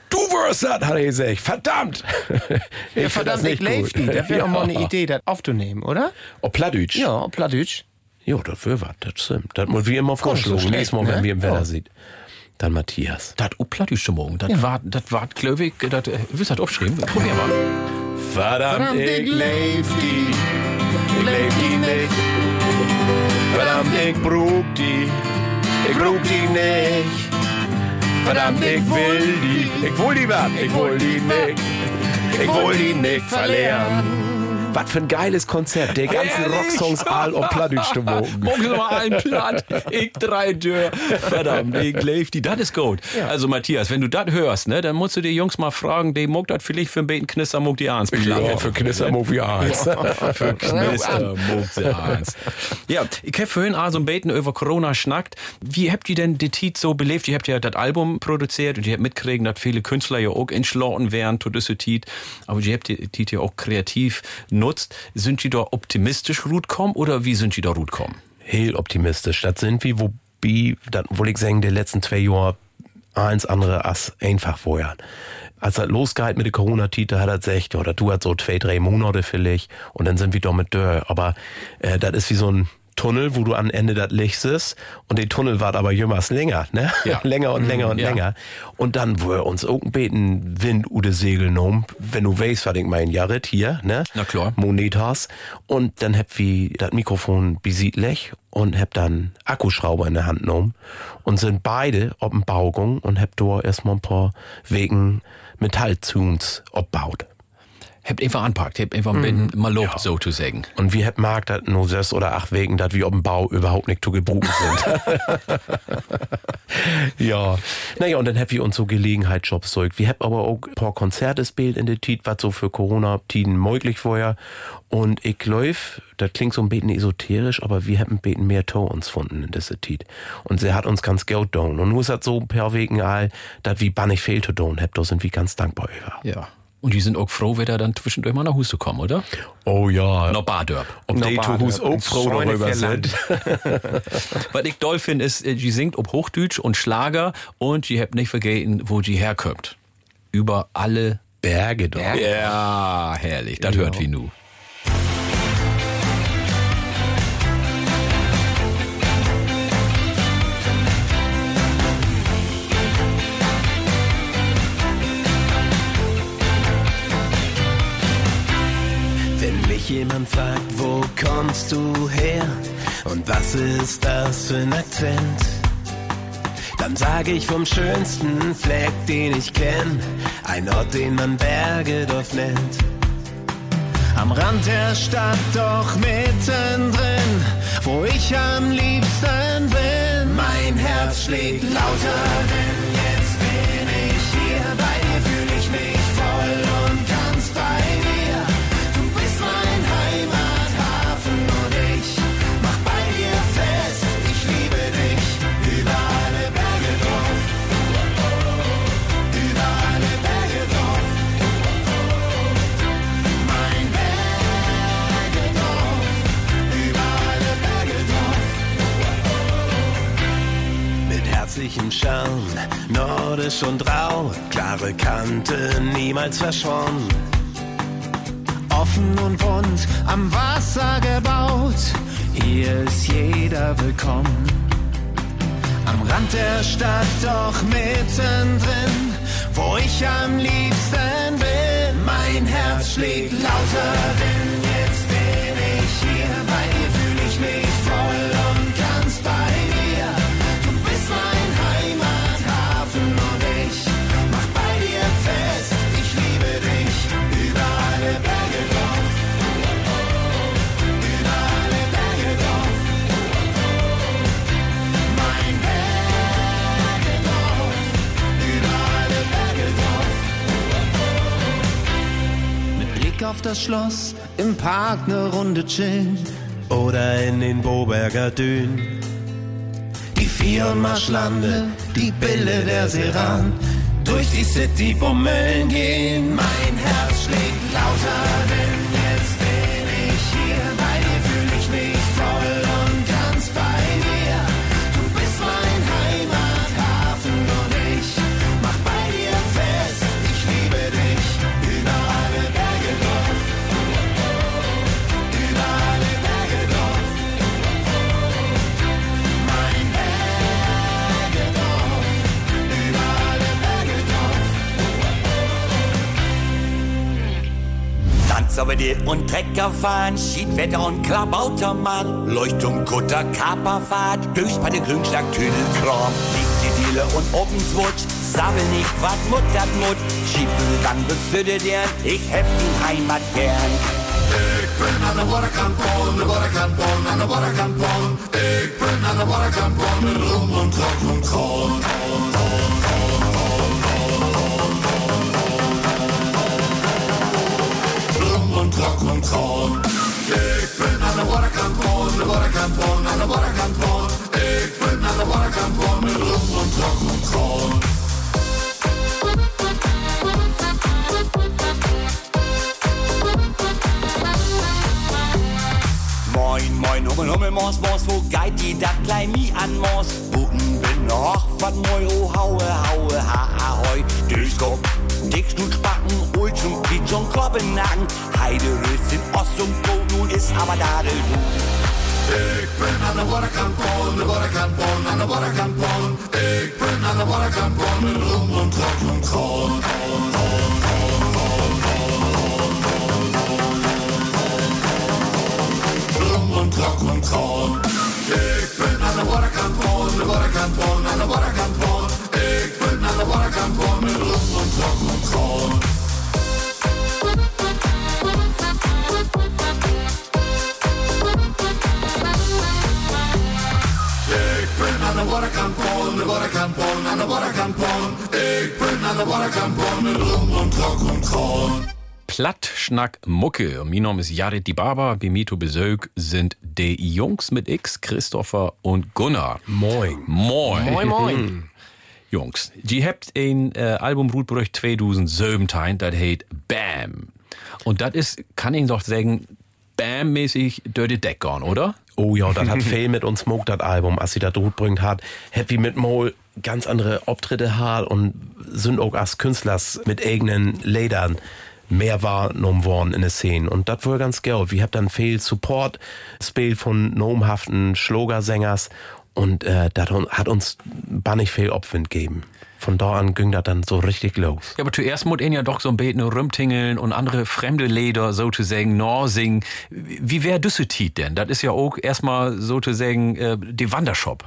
du wirst das, hat er gesagt. Verdammt! ich Ja, verdammt, ich lebe die. Das wäre auch mal eine Idee, das aufzunehmen, oder? Oh, Plattdeutsch? Ja, auf Plattdeutsch. Ja, das wäre was, das stimmt. Das muss wie immer nicht so vorschlagen. schlecht, Nächstes Mal, ne? wenn wir im Wetter Ja. sieht. Dann Matthias. Das Uplattische Morgen, das war, das war, glaube ich, das, äh, willst du das aufschreiben? Probier mal. Verdammt, ich leb die, ich leb die nicht. Verdammt, ich brug die, ich brug die nicht. Verdammt, ich will die, ich will die wat, ich will die nicht. Ich will die nicht verlieren. Was für ein geiles Konzept. Der ganzen Ehrlich? Rocksongs all auf Plattdeutsch zu mogen. Morgen wir ein Platt. Ich drei Dörr. Verdammt, ich leif die. Das ist gut. Also Matthias, wenn du das hörst, ne, dann musst du die Jungs mal fragen, die muckt das vielleicht für ein Beten Knister, muckt die Arns. Ja, für Knister muck wie eins. für Knister, muckt sie Arns. Ja, ich hab vorhin auch so ein Beten über Corona schnackt. Wie habt ihr denn die Tit so belebt? Ihr habt ja das Album produziert und ihr habt mitkriegen, dass viele Künstler ja auch entschlossen wären zu dieser Tit. Aber ihr habt die Tit ja auch kreativ nutzt. Sind die da optimistisch gut kommen oder wie sind die da gut kommen? Heel optimistisch. Das sind wie, wobei, das wollte ich sagen, die letzten zwei Jahre eins andere als einfach vorher. Als er losgeht mit der Corona-Tite, hat er gesagt, ja, das dauert so zwei, drei Monate vielleicht und dann sind wir da mit durch. Aber äh, das ist wie so ein Tunnel, wo du am Ende das Licht ist und der Tunnel war aber jemals länger, ne? Ja. länger und länger und ja. länger. Und dann, wo er uns irgendein beten Wind oder Segel genommen, wenn du weißt, was ich mein Jared hier, ne? Na klar. Monetas. Und dann hab wie das Mikrofon besiedlich und hab dann Akkuschrauber in der Hand genommen und sind beide auf dem Baugung und hab da erstmal ein paar Wegen Metalltunes abbaut. Habt einfach anpackt, habt einfach ein bisschen mal lobt, so zu sagen. Und wir hab mag dat nur sechs oder acht Wegen, dat wir auf dem Bau überhaupt nicht zu gebrauchen sind. ja. Naja, und dann hab wir uns so Gelegenheitsjobs zurück. Wir hab aber auch ein paar Konzerte spielt in der Tit, was so für Corona-Tiden möglich war. Und ich läuf, das klingt so ein bisschen esoterisch, aber wir haben ein bisschen mehr To uns gefunden in dieser Tit. Und sie hat uns ganz Geld down. Und nur ist das so per Wegen all, dat wie bannig fehl zu down hab, da sind wir ganz dankbar über. Ja. Und die sind auch froh, wenn da dann zwischendurch mal nach Hause kommen, oder? Oh ja. Noch Badörp. Ob die Noch Tuhus Bade. auch froh darüber sind. Was ich toll finde, ist, äh, die singt ob Hochdeutsch und Schlager und die habt nicht vergessen, wo die herkommt. Über alle Berge doch. Ja, herrlich. Das hört wie nu. Mich jemand fragt, wo kommst du her und was ist das für ein Akzent, dann sage ich vom schönsten Fleck, den ich kenn, ein Ort, den man Bergedorf nennt. Am Rand der Stadt, doch mittendrin, wo ich am liebsten bin. Mein Herz schlägt lauter, denn herzlichem Charme, nordisch und rau, klare Kante, niemals verschwommen. Offen und bunt, am Wasser gebaut, hier ist jeder willkommen. Am Rand der Stadt, doch mittendrin, wo ich am liebsten bin. Mein Herz schlägt lauter, denn jetzt bin auf das Schloss, im Park ne Runde chillen oder in den Boberger Dünen. Die Vier- und Marschlande, die Bille der Seran, durch die City bummeln gehen. Mein Herz schlägt lauter, denn Dir und Trecker fahren, Schiedwetter und Klabautermann, Leuchtturm, Kutter, Kaperfahrt, Dös bei der Grünschlag, Tüdelkram, die Diele und Obenswutsch, sabbel nicht, wat Mut dat Mut, Schiebel dann befürdet er, ich hab die Heimat gern. Ik ben aan de waterkant Polen, de waterkant Polen, aan de waterkant Polen. Ik ben aan de waterkant Polen met rum en drank en kroon. Rum en drank en kroon. Ik ben aan de waterkant Polen, de waterkant Polen, aan de waterkant Polen. Ik ben aan de waterkant Polen met rum en kroon. Moin, moin, Hummel, Hummel, Mors, Mors, wo geht die dat klein mi an Mors? Buten bin noch, wat moi, oh, haue, haue, ha, ahoi, Düskop, Dickschnut, Spacken, Ulschung, Kitschung, Kloppennagen, Heide, Röschen, Ost und Brot, nun ist aber da der Du. Ik ben aan de waterkant Polen, de waterkant Polen, aan de waterkant Polen. Ik ben aan de waterkant Polen met rum en drank en kroon. Rum en drank en kroon. Ik ben aan de waterkant Polen, de waterkant Polen, aan de waterkant Polen. Ik ben aan de waterkant Polen met rum en drank en kroon. Ik ben aan de waterkant Polen, de waterkant Polen, aan de waterkant Polen. Ik ben aan de waterkant Polen met rum en drank en kroon. Platt, Schnack, Mucke. Mein Name ist Jared die Barber. Bei mir zu Besuch sind die Jungs mit X, Christopher und Gunnar. Moin. Moin. Moin, moin. Jungs, die habt ein äh, Album Rutbrüch 2017, das heißt Bam. Und das ist, kann ich doch sagen, Bam-mäßig Dirty Deck gone, oder? Oh ja, das hat viel mit uns Smoke, das Album, als sie da bringt hat. Wie mit Mol ganz andere Auftritte hat und sind auch als Künstlers mit eigenen Ledern mehr wahrgenommen worden in der Szene. Und das war ganz geil. Wir haben dann viel Support, Spiel von nomhaften Schlagersängers und äh, das hat uns bannig viel Aufwind gegeben. Von da an ging das dann so richtig los. Ja, aber zuerst muss ihn ja doch so ein bisschen rumtingeln und andere fremde Leder sozusagen norsingen. Wie wär Düssetit denn? Das ist ja auch erstmal sozusagen äh, die Wandershop.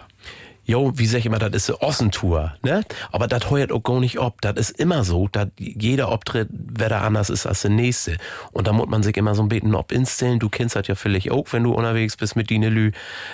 Jo, wie sag ich immer, das ist eine Ossentour, ne? Aber das heuert auch gar nicht ob. Das ist immer so, dass jeder Auftritt wieder anders ist als der nächste. Und da muss man sich immer so ein bisschen ob instellen. Du kennst das ja vielleicht auch, wenn du unterwegs bist mit Dinelü.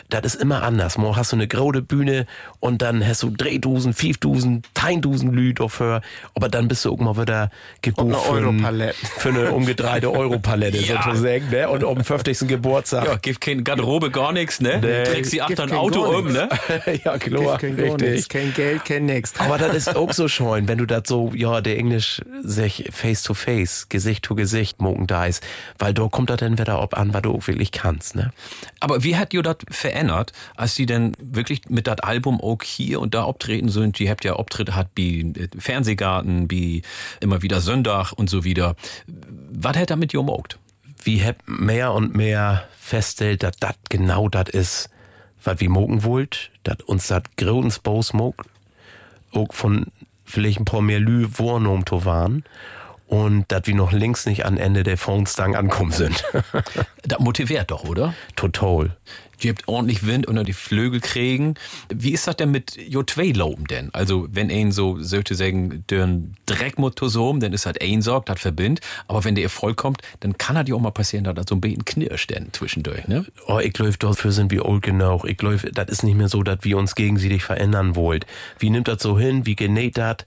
Das ist immer anders. Mal hast du eine graue Bühne und dann hast du Drehdusen, Fiefdusen, Teindusen Lü dafür. Aber dann bist du auch mal wieder gebucht eine für, ein- Europalette. für eine umgedrehte Europalette Ja. sozusagen, ne? Und um 50. Geburtstag. Ja, gibt kein Garderobe, gar nichts, ne? Nee. Trägst achter ein kein Auto um, ne? ja, klar, kein, gar richtig. nichts, kein Geld, kein nix. Aber das ist auch so schön, wenn du das so, ja, der Englisch sich face to face, Gesicht to Gesicht mogen da ist, weil da kommt das dann wieder ob an, was du auch wirklich kannst, ne? Aber wie hat ihr das verändert, als die denn wirklich mit das Album auch hier und da auftreten sind? Die habt ja Auftritte hat wie äh, Fernsehgarten, wie immer wieder Sonntag und so wieder. Was hat damit ihr mogt? Wir haben mehr und mehr feststellt, dass das genau das ist, was wir mogen wollt, dass uns das Grödensbos mogt, auch von vielleicht ein paar mehr Lü Wohnung zu waren und dass wir noch links nicht an Ende der Phones-Stang ankommen sind. Das motiviert doch, oder? Total. Habt ordentlich Wind unter die Flügel kriegen. Wie ist das denn mit jo zwei Loben denn? Also, wenn ein so, sozusagen, den Dreckmotor so, dann ist halt ein Sorg, das verbindet. Aber wenn der Erfolg kommt, dann kann das ja auch mal passieren, dass das so ein bisschen knirscht denn zwischendurch, ne? Oh, ich glaube, dafür sind wir old genug. Ich glaube, das ist nicht mehr so, dass wir uns gegenseitig verändern wollt. Wie nimmt das so hin? Wie genäht das?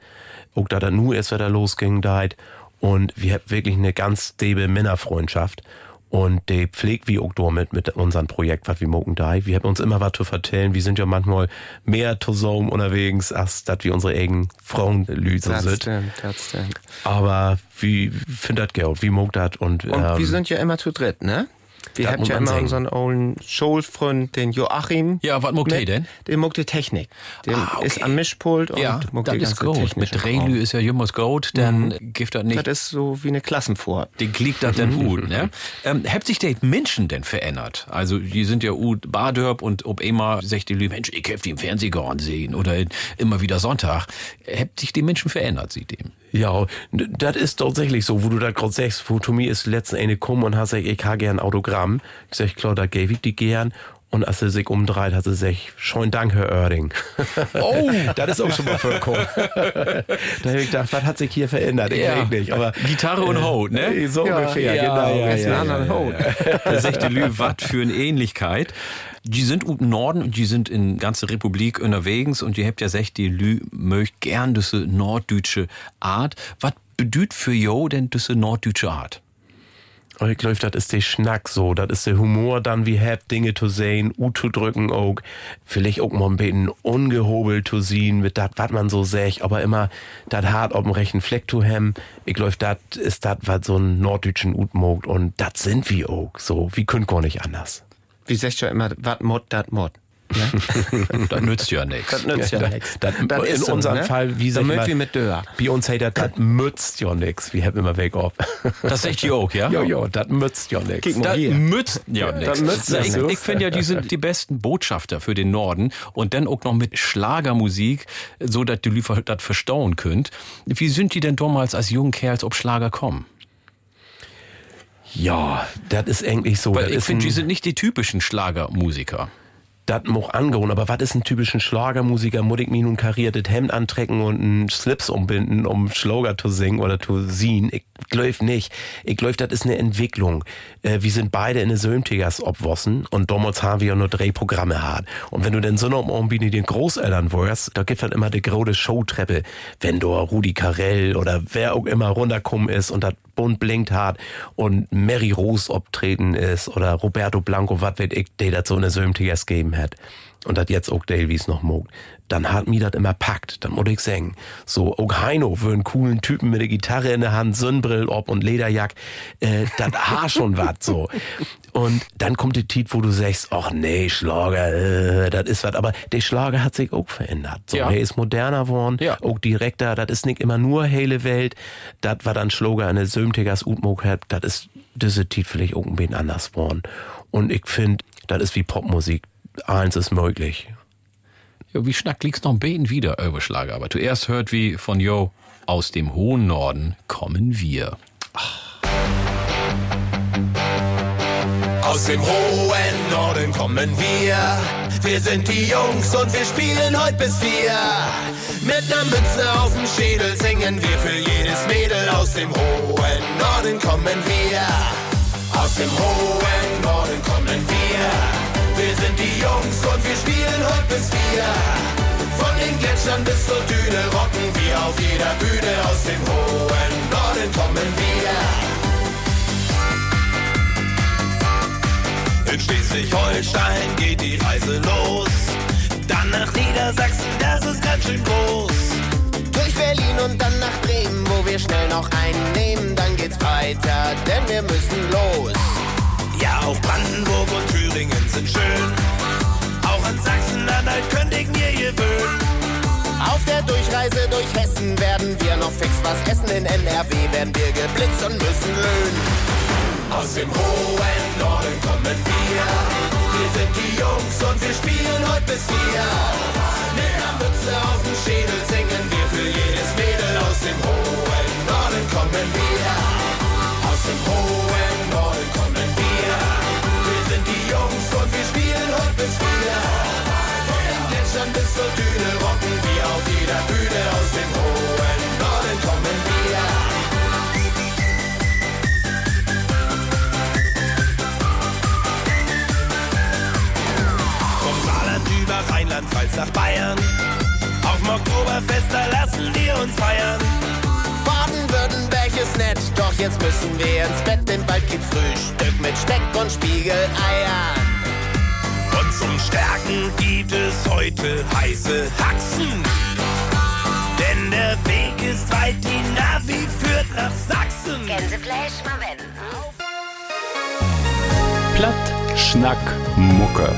Auch da das nur erst wieder losging, deit. Und wir haben wirklich eine ganz stable Männerfreundschaft. Und die pflegt wie auch damit mit unserem Projekt, was wir mogen da. Wir haben uns immer was zu vertellen. Wir sind ja manchmal mehr zusammen unterwegs, als dass wir unsere eigenen Frauenlüse Das sind. stimmt, das stimmt. Aber wie findet das Geld? Wie mogt das? Und, Und ähm, wir sind ja immer zu dritt, ne? Wir haben ja immer unseren olden Schulfreund, den Joachim. Ja, was mit. der denn? Der mogt die Technik. Der Ah, okay. ist am Mischpult und Ja, mogt das die ist ganze gut. technische Mit. Reilü ist ja jemals gut, dann gibt das nicht. Das ist so wie eine Klassenfahrt. Den liegt das dann gut, ne? Ähm, habt sich die Menschen denn verändert? Also, die sind ja ut Badörp und ob immer sagt die Mensch, ich hab die im Fernsehgarten sehen oder immer wieder Sonntag. Habt sich die Menschen verändert seitdem? Ja, das ist tatsächlich so, wo du da gerade sagst, wo mir ist letzten Ende gekommen und hast gesagt, ich habe gern Autogramm. Ich sag, klar, da gebe ich die gern. Und als sie sich umdreht, hat sie sich, schön Dank, Herr Oerding. Oh, das ist auch schon mal vorgekommen. da habe ich gedacht, was hat sich hier verändert? Ich Ja. nicht, aber Gitarre und Haut, ne? so ungefähr, genau. Ja, Ist ein ja, anderer ja, Haut. Da sagt die Lü, was für eine Ähnlichkeit. Die sind im Norden und die sind in ganze Republik unterwegs und die habt ja gesagt, die Lü möcht gern diese norddeutsche Art. Was bedeutet für jo denn diese norddeutsche Art? Aber ich glaube, das ist der Schnack so. Das ist der Humor dann, wie habt Dinge zu sehen, u zu drücken auch. Vielleicht auch mal ein bisschen ungehobelt zu sehen, mit dat, was man so säg, aber immer dat hart auf dem rechten Fleck zu haben. Ich glaube, das ist das, was so ein norddeutschen Ut mogt und das sind wir auch. So, wie könnt gar nicht anders. Wie sagt schon immer, wat Mod, dat Mod. Das nützt ja nichts. Das nützt ja nichts. Das, Das in ist so, unserem ne? Fall, wie So sag ich mal, wie mit uns heißt das, das mützt ja nix. Wir haben immer weg auf. Das sagt die auch, ja? Jo, jo, das mützt ja mal Das mützt ja nichts. nützt ja Ich, nichts. ich finde ja, die sind die besten Botschafter für den Norden und dann auch noch mit Schlagermusik, so dass du liefer- das verstauen könnt. Wie sind die denn damals als jungen Kerls ob Schlager kommen? Ja, das ist eigentlich so. Weil ich ist finde, die sind nicht die typischen Schlagermusiker. Das moch angehen, aber was ist ein typischen Schlagermusiker? Muss ich mir nun kariertes Hemd antrecken und einen Slips umbinden, um Schlager zu singen oder zu singen? Ich glaub nicht. Ich glaub, das ist eine Entwicklung. Äh, wir sind beide in der Sömtigers obwossen und damals haben wir ja nur drei Programme hart. Und wenn du denn so noch irgendwie den Großeltern wärst, da gibt dann immer die große Showtreppe, wenn da Rudi Carell oder wer auch immer runterkommen ist und das bunt blinkt hat und Mary Rose obtreten ist oder Roberto Blanco, was weiß ich, der so eine Sömtigers geben hat. Und das jetzt auch Davies noch mogt. Dann hat mir das immer packt, dann muss ich sagen. So, auch Heino für einen coolen Typen mit der Gitarre in der Hand, Sonnenbrill ob und Lederjack, äh, das ha schon wat so. Und dann kommt die Tit, wo du sagst, ach nee, Schlager, äh, das ist was. Aber der Schlager hat sich auch verändert. So, Ja. er ist moderner geworden, Ja. auch direkter, das ist nicht immer nur hele Welt. Das war dann Schlager eine Sömtigers Utmog hat, das ist diese Tit vielleicht auch ein bisschen anders geworden. Und ich finde, das ist wie Popmusik. Eins ist möglich. Ja, wie schnack liegt's noch ein bisschen wieder über Schlager. Aber zuerst hört wie von Jo, aus dem hohen Norden kommen wir. Aus dem hohen Norden kommen wir. Wir sind die Jungs und wir spielen heute bis vier. Mit ner Mütze auf dem Schädel singen wir für jedes Mädel. Aus dem hohen Norden kommen wir. Aus dem hohen Norden kommen wir. Die Jungs und wir spielen heute bis vier. Von den Gletschern bis zur Düne rocken wir auf jeder Bühne. Aus dem hohen Norden kommen wir. In Schleswig-Holstein geht die Reise los. Dann nach Niedersachsen, das ist ganz schön groß. Durch Berlin und dann nach Bremen, wo wir schnell noch einen nehmen. Dann geht's weiter, denn wir müssen los. Ja, auch Brandenburg und Thüringen sind schön. Auch an Sachsen-Anhalt könnte ich mir gewöhnen. Auf der Durchreise durch Hessen werden wir noch fix was essen. In NRW werden wir geblitzt und müssen löhnen. Aus dem hohen Norden kommen wir. Wir sind die Jungs und wir spielen heute bis vier. Mit ner Mütze auf dem Schädel singen wir für jedes Mädel. Aus dem hohen Norden kommen wir. Aus dem hohen Zur Düne rocken auf jeder Bühne. Aus dem hohen Norden kommen wir. Vom Saarland über Rheinland-Pfalz nach Bayern. Auf dem Oktoberfest, da lassen wir uns feiern. Baden-Württemberg ist nett, doch jetzt müssen wir ins Bett, denn bald gibt's Frühstück mit Speck und Spiegeleiern. Zum Stärken gibt es heute heiße Haxen. Denn der Weg ist weit, die Navi führt nach Sachsen. Gänsefleisch mal wenn. Platt, Schnack, Mucke.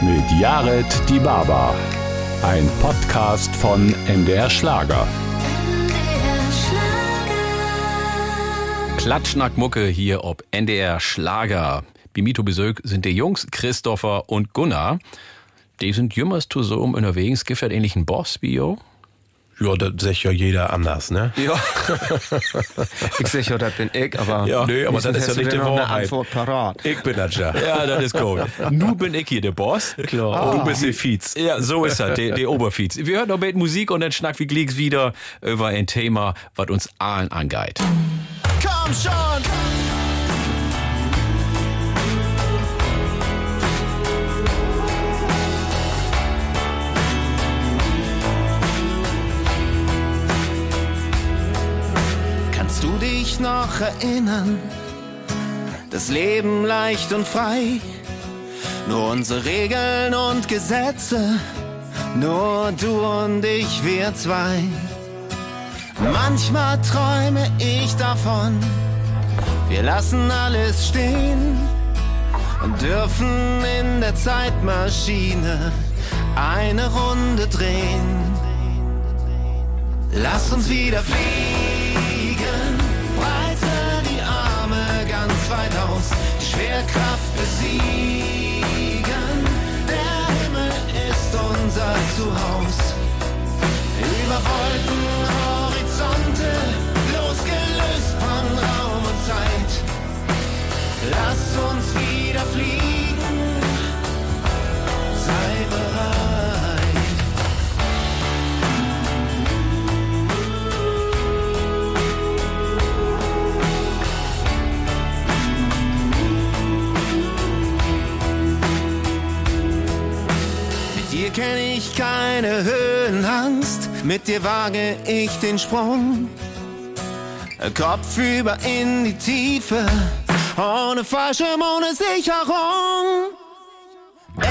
Mit Jared Die Baba. Ein Podcast von NDR Schlager. Klatschnackmucke hier ob NDR Schlager. Bimito Besök sind die Jungs Christopher und Gunnar. Die sind jümmers zusammen unterwegs. Gibt es ähnlichen Boss, Bio? Ja, das sagt ja jeder anders, ne? Ja. ich sag ja, das bin ich, aber. Ja, nee, aber das ist ja nicht eine Wahrheit. Antwort parat. Ich bin das ja. Ja, das ist gut. Nu bin ich hier der Boss. Klar. Und du bist der Fietz. Ja, so ist das, der, der Oberfietz. Wir hören noch mit Musik und dann schnack wie Gleeks wieder über ein Thema, was uns allen angeht. Komm schon! Noch erinnern? Das Leben leicht und frei. Nur unsere Regeln und Gesetze. Nur du und ich, wir zwei. Manchmal träume ich davon, wir lassen alles stehen und dürfen in der Zeitmaschine eine Runde drehen. Lass uns wieder fliegen, ganz weit aus, die Schwerkraft besiegen. Der Himmel ist unser Zuhause. Über Wolken, Horizonte, losgelöst von Raum und Zeit. Lass uns wieder Mit dir kenn ich keine Höhenangst, mit dir wage ich den Sprung. Kopf über in die Tiefe, ohne Fallschirm, ohne Sicherung.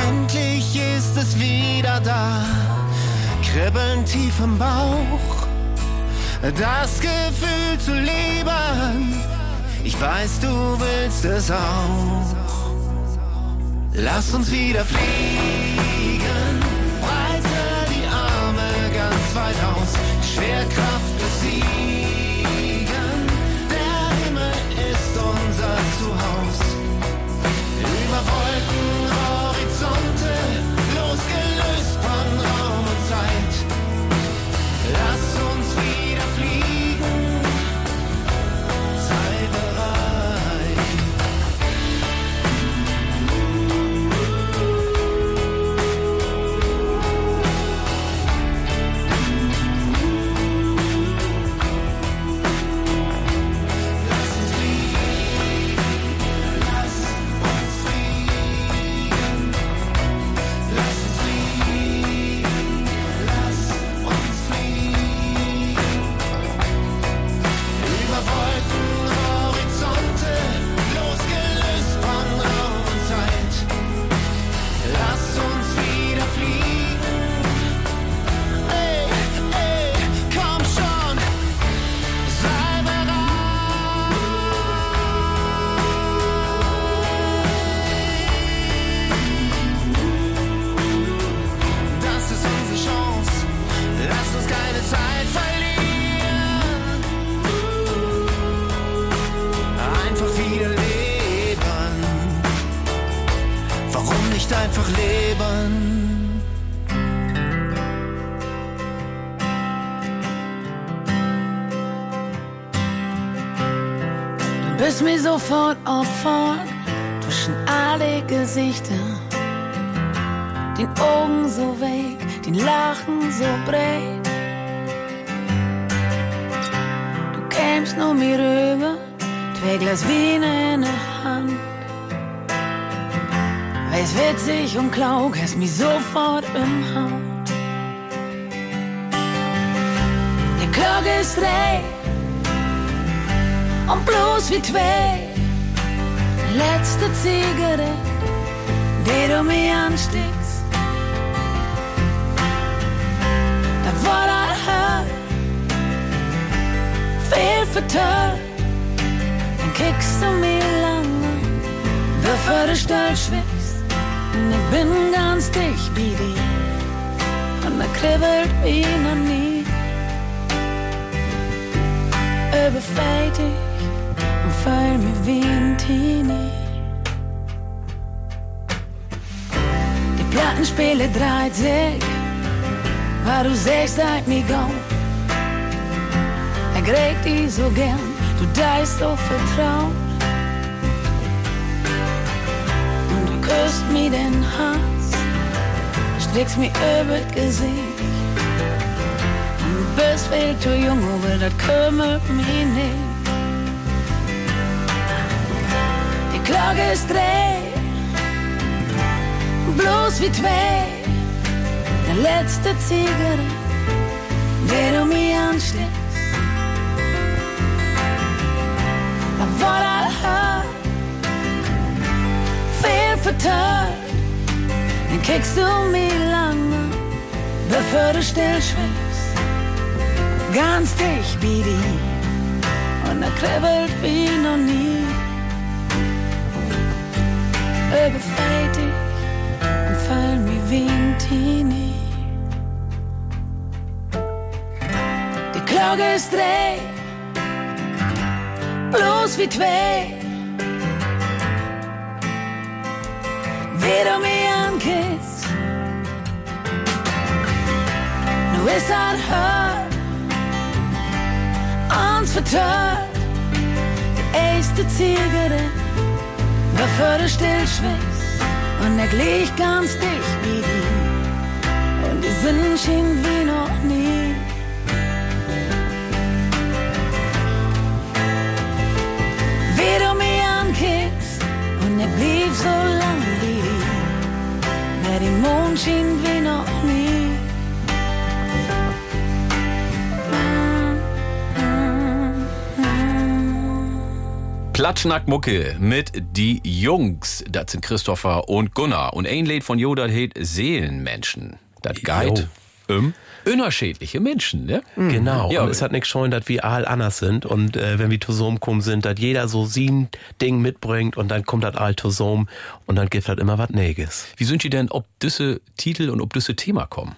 Endlich ist es wieder da, kribbeln tief im Bauch. Das Gefühl zu leben, ich weiß, du willst es auch. Lass uns wieder fliegen, Schwerkraft Gesichter. Den Augen so weg, den Lachen so breit. Du kämst nur mir rüber, zwei Glas Wein in der Hand. Weiß witzig und klaug, hast mich sofort im Haut. Der Glocke ist drei und bloß wie zwei. Letzte Zigarette, die du war das hört, viel vertört. Dann kickst du mir lange, bevor du stolz schwickst. Und ich bin ganz dicht bei dir. Und da kribbelt wie noch nie. Überfällt dich und fühl mich wie ein Teenie. Plattenspiele dreht sich weil du sagst, halt mir gau. Er gräbt dich so gern, du deist so vertraut. Und du küsst mir den Hals, strickst mir über Gesicht. Und du bist viel zu jung, aber das kümmert mich nicht. Die Klage ist dreh, bloß wie zwei. Der letzte Zigarette, der du mir ansteckst. Of what I heard, viel vertört. Dann kickst du mir lange, bevor du stillschweigst. Ganz dicht wie die, und er kribbelt wie noch nie. Und mir ein Teenie. Die Glocke ist dreh, bloß wie zwei. Wie du mich ankisst, nu ist halt hört, uns vertört. Die erste Zigarette, bevor du stillschwingst. Und er glich ganz dicht die, und die Sinn schien wie noch nie. wie du mich ankickst und er blieb so lang wie die, der die Mond schien wie noch nie. Platschnack-Mucke mit die Jungs. Das sind Christopher und Gunnar. Und ein Lied von Yoda heet Seelenmenschen. Das Guide um unerschädliche Menschen, ne? Genau. Ja, und es hat nichts scheuen, dass wir all anders sind. Und äh, wenn wir zusammenkommen sind, dass jeder so sein Ding mitbringt und dann kommt das all zusammen und dann gibt halt immer was Näges. Wie sind die denn, ob diese Titel und ob diese Thema kommen?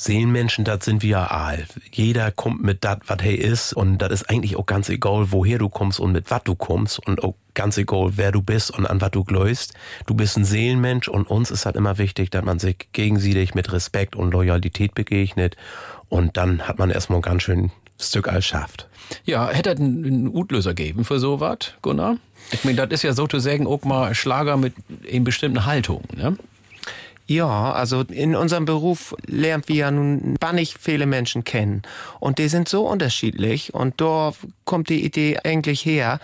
Seelenmenschen, das sind wir all. Jeder kommt mit dat, was er ist. Und das ist eigentlich auch ganz egal, woher du kommst und mit was du kommst. Und auch ganz egal, wer du bist und an was du gläust. Du bist ein Seelenmensch und uns ist halt immer wichtig, dass man sich gegenseitig mit Respekt und Loyalität begegnet. Und dann hat man erstmal ein ganz schön Stück all schafft. Ja, hätte es einen Utlöser geben für sowas, Gunnar? Ich meine, das ist ja sozusagen auch mal Schlager mit in bestimmten Haltungen, ne? Ja, also in unserem Beruf lernen wir ja nun bannig viele Menschen kennen. Und die sind so unterschiedlich. Und da kommt die Idee eigentlich her,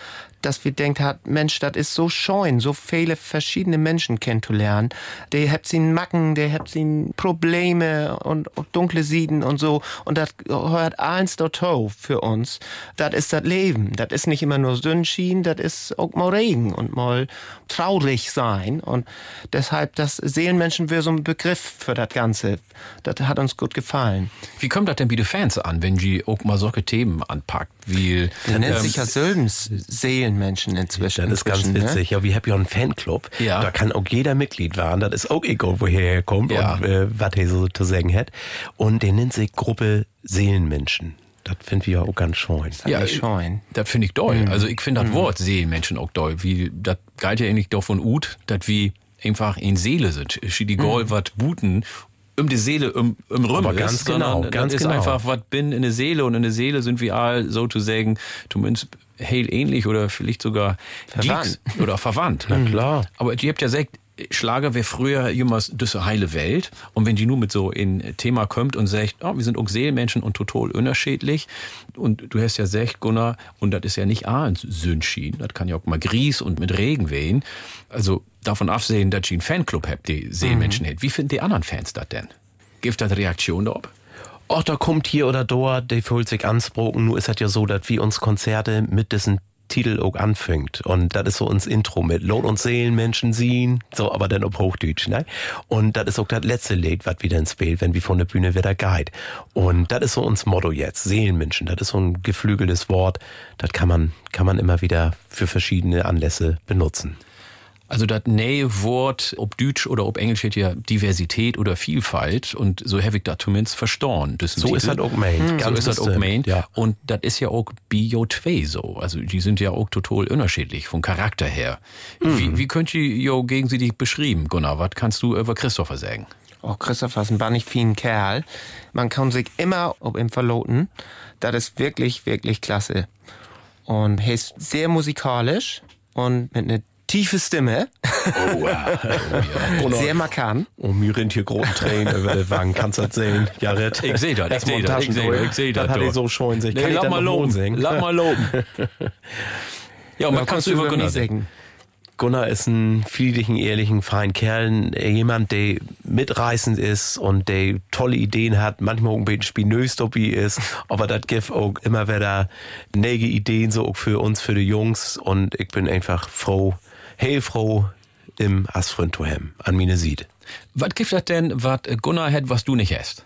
dass wir denkt hat, Mensch, das ist so scheun, so viele verschiedene Menschen kennenzulernen. Der hat sie Macken, der hat sie Probleme und, und dunkle Sieden und so. Und das hört eins dazu für uns. Das ist das Leben. Das ist nicht immer nur Sonnenschein, das ist auch mal Regen und mal traurig sein. Und deshalb, das Seelenmenschen wäre so ein Begriff für das Ganze. Das hat uns gut gefallen. Wie kommt das denn bei den Fans an, wenn die auch mal solche Themen anpackt? Wie, Der nennt ähm, sich ja Sölbens Seelenmenschen inzwischen. Das ist ganz ne? witzig. Ja, wir haben ja einen Fanclub. Ja. Da kann auch jeder Mitglied werden. Das ist auch egal, woher er kommt Ja. und äh, was er so zu sagen hat. Und der nennt sich Gruppe Seelenmenschen. Das finden wir ja auch ganz schön. Ja, scheuen. Das finde ich doll. Also ich finde das Wort Seelenmenschen auch doll. Wie, das galt ja eigentlich doch von Ut, dass wir einfach in Seele sind. Die Gold wat buten um die Seele um, um Rümmel Aber ganz ist, genau, das ganz ist genau. einfach, was bin in der Seele und in der Seele sind wir all sozusagen zumindest heel ähnlich oder vielleicht sogar Verwandt. Oder verwandt. Na klar. Aber ihr habt ja gesagt, Schlager wäre früher jemals diese heile Welt. Und wenn die nur mit so ein Thema kommt und sagt, oh, wir sind auch Seelenmenschen und total unterschiedlich. Und du hast ja gesagt, Gunnar, und das ist ja nicht ein Sündschien. Das kann ja auch mal Gries und mit Regen wehen. Also davon absehen, dass ihr einen Fanclub habt, die Seelenmenschen hat. Wie finden die anderen Fans das denn? Gibt das Reaktion darauf? Och, da kommt hier oder dort, der fühlt sich ansprochen. Nur ist das ja so, dass wir uns Konzerte mit diesen Titel auch anfängt. Und das ist so uns Intro mit Lot und Seelenmenschen sehen, so aber dann auf Hochdeutsch, ne? Und das ist auch das letzte Lied, was wir dann spielen, wenn wir von der Bühne wieder geht. Und das ist so uns Motto jetzt, Seelenmenschen. Das ist so ein geflügeltes Wort. Das kann man, kann man immer wieder für verschiedene Anlässe benutzen. Also das neue Wort, ob Deutsch oder ob Englisch, steht ja Diversität oder Vielfalt und so habe ich das zumindest verstanden. Das So ist das auch gemeint. so Ganz ist das auch gemeint. ja. Und das ist ja auch Bio 2 so. Also die sind ja auch total unterschiedlich vom Charakter her. Mhm. Wie, wie könnt ihr jo gegen sie dich beschrieben, Gunnar? Was kannst du über Christopher sagen? Oh, Christopher ist ein bannig feinen Kerl. Man kann sich immer ob ihm verloten. Das ist wirklich, wirklich klasse. Und er ist sehr musikalisch und mit einer tiefe Stimme. Oh, ja. Sehr markant. Und mir rennt hier großen Tränen über die Wangen. Kannst du das sehen? Jared? Ich seh das, ich seh das, ich seh das, ich seh das, Das hat er so schön sich. Nee, Kann ich lass mal loben. singen? Lass mal loben. Ja, und Man kannst du über Gunnar sagen. Gunnar ist ein friedlichen, ehrlichen, feinen Kerl. Jemand, der mitreißend ist und der tolle Ideen hat. Manchmal auch ein bisschen spinös ist. Aber das gibt auch immer wieder neue Ideen so auch für uns, für die Jungs. Und ich bin einfach froh, heilfroh im Asfrind zu haben, an meine Sied. Was gibt das denn, was Gunnar hat, was du nicht hast?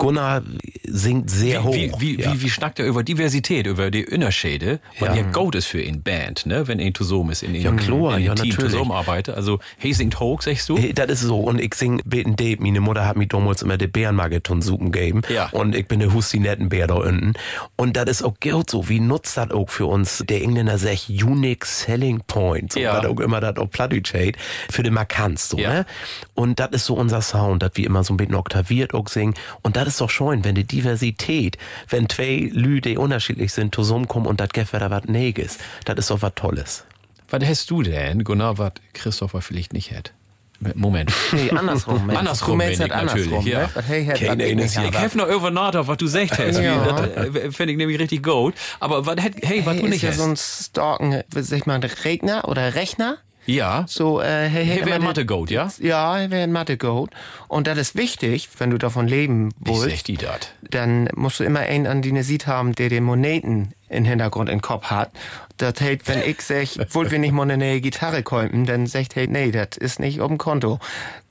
Gunnar singt sehr hoch. Wie, wie, ja. wie, wie schnackt er über Diversität, über die Unterschiede, weil Ja. ja Gold ist für ihn Band, ne? wenn er zusammen ist, in Ja, einem klar, in ja, einem Team natürlich. zusammenarbeitet. Also, hey, singt hoch, sagst du? Hey, Das ist so. Und ich sing Beten Dave. Meine Mutter hat mir damals immer den Bärenmarathon suchen gegeben. Ja. Und ich bin der Hustinettenbär da unten. Und das ist auch Geld so. Wie nutzt das auch für uns? Der Engländer sagt Unique Selling Point. So, Ja. Was auch immer das auch Plattdeutsch. Für den Markanz, so, Ja. ne? Und das ist so unser Sound, dass wir immer so ein bisschen oktaviert auch singen. Und das ist doch schön, wenn die Diversität, wenn zwei Lüde unterschiedlich sind, zusammenkommen und das gibt wieder was Neges. Das ist doch was Tolles. Was hast du denn, Gunnar, was Christopher vielleicht nicht hat? Moment. Nee, andersrum. Mensch. Andersrum ich natürlich, andersrum, ja. ne? Hey, Keine was ich nicht ja, Ich habe. noch über nachgedacht, was du gesagt hast. Ja. Das äh, finde ich nämlich richtig gut. Aber was, hey, was Hey, du ist nicht ja hast? so ein Stalken, sag ich mal, Regner oder Rechner. Ja. So, äh, hey, Hey, immer wer den- Mathe Goat, ja? Ja, er wäre ein Mathe-Goat. Und das ist wichtig, wenn du davon leben willst. die das? Dann musst du immer einen an die Nesit haben, der den Moneten im Hintergrund im Kopf hat. Das heißt, wenn ich sag, wollt wir nicht mal eine neue Gitarre kaufen, dann sagt hey, nee, das ist nicht auf dem Konto.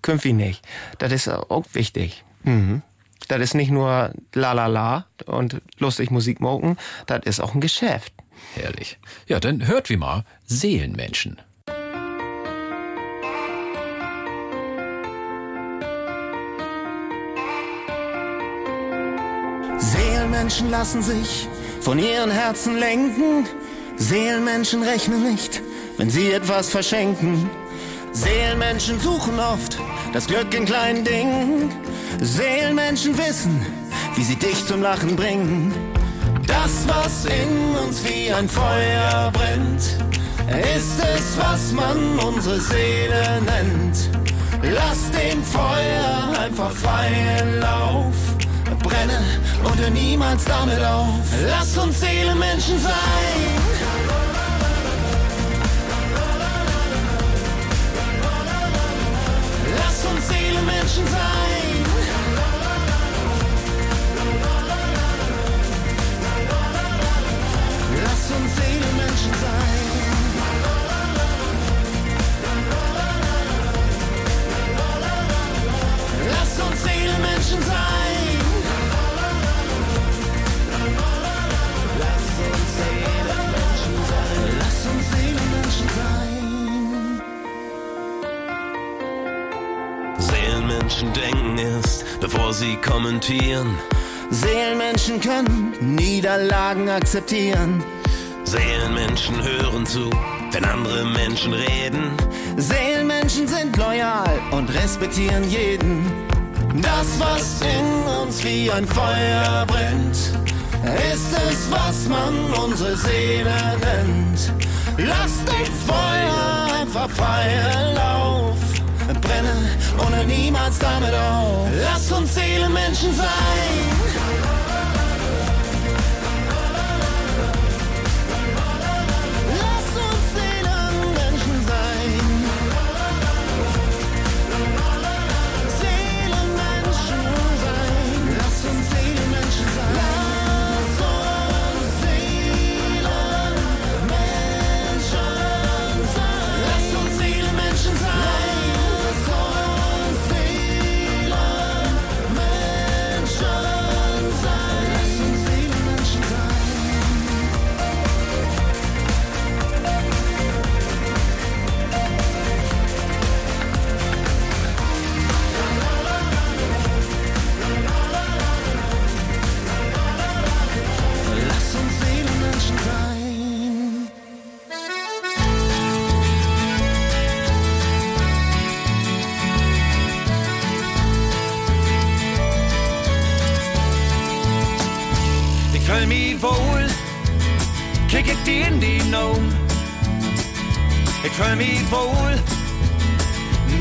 Künft wir nicht. Das ist auch wichtig. Mhm. Das ist nicht nur la la la und lustig Musik moken, das ist auch ein Geschäft. Herrlich. Ja, dann hört wie mal Seelenmenschen. Seelenmenschen lassen sich von ihren Herzen lenken. Seelenmenschen rechnen nicht, wenn sie etwas verschenken. Seelenmenschen suchen oft das Glück in kleinen Dingen. Seelenmenschen wissen, wie sie dich zum Lachen bringen. Das, was in uns wie ein Feuer brennt, ist es, was man unsere Seele nennt. Lass dem Feuer einfach freien Lauf. Brenne und hör niemals damit auf. Lass uns Seelenmenschen sein. Lass uns Seelenmenschen sein. Lass uns Seelenmenschen sein. Seelenmenschen denken erst, bevor sie kommentieren. Seelenmenschen können Niederlagen akzeptieren. Seelenmenschen hören zu, wenn andere Menschen reden. Seelenmenschen sind loyal und respektieren jeden. Das, was in uns wie ein Feuer brennt, ist es, was man unsere Seele nennt. Lass dem Feuer einfach freien Lauf. Brenne ohne niemals damit auf. Lass uns Seelenmenschen sein. Kick ich dir in die Augen. Ich fühl mich wohl,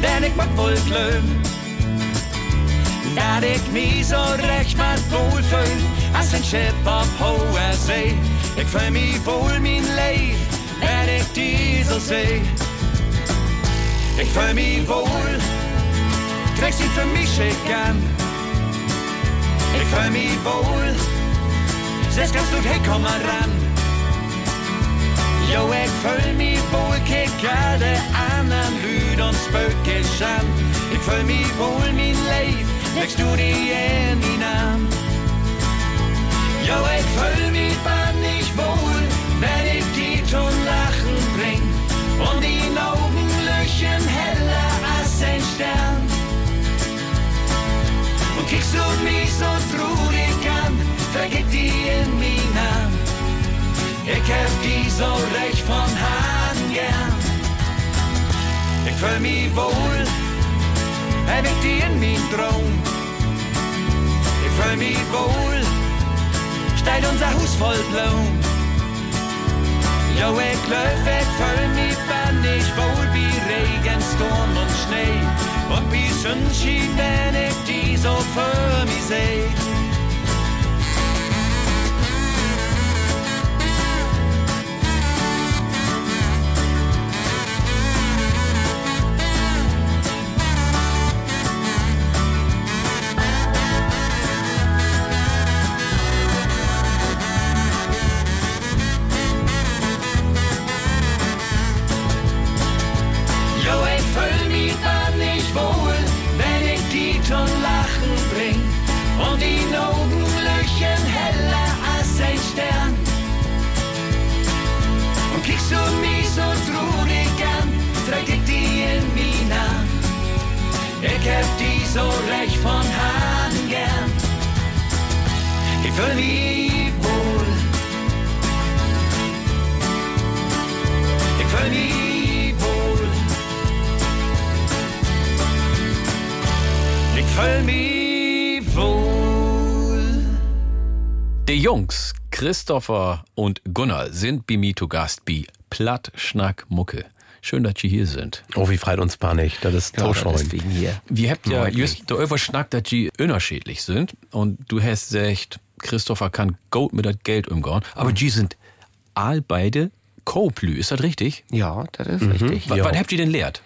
denn ich mag wohl glauben, dat ik mich so recht mal wohl fühl, als ein Schiff auf hoher See. Ich fühl mich wohl, mein Leib, wenn ich die so seh. Ich fühl mich wohl, träg sie für mich schick an. Ich fühl mich wohl, selbst ganz gut, hey, komm mal ran. Jo, ik fühl mich wohl, kick alle anderen Lüd und Spökisch an. Ich fühl mich wohl, mein Leib, legst du die in die Namen. Jo, ich fühl mich bannig wohl, wenn ich die zum Lachen bring. Und die Augen löchen heller als ein Stern. Und kriegst du mich so traurig an, vergib die in Namen. Ich hab die so recht von Hand gern. Ich fühl mich wohl, hab ich die in mein Traum. Ich fühl mich wohl, steht unser Haus voll Blumen. Jo, ich löf, ich fühl mich bannig wohl wie Regen, Sturm und Schnee. Und wie Sonnenschein, wenn ich die so für mich seh. Ich fühl mich wohl. Ich fühl mich wohl. Ich fühl mich wohl. Die Jungs, Christopher und Gunnar, sind bei mir zu Gast bei Platt Schnack Mucke. Schön, dass Sie hier sind. Oh, wie freit uns Panik. Das ist so schön. Wir habt ja Freundlich. just darüber schnackt, dass Sie unterschiedlich sind. Und du hast gesagt, Christopher kann gut mit das Geld umgehen. Aber Sie sind all beide Co-Plü. Ist das richtig? Ja, das ist richtig. Was, was habt ihr denn lehrt?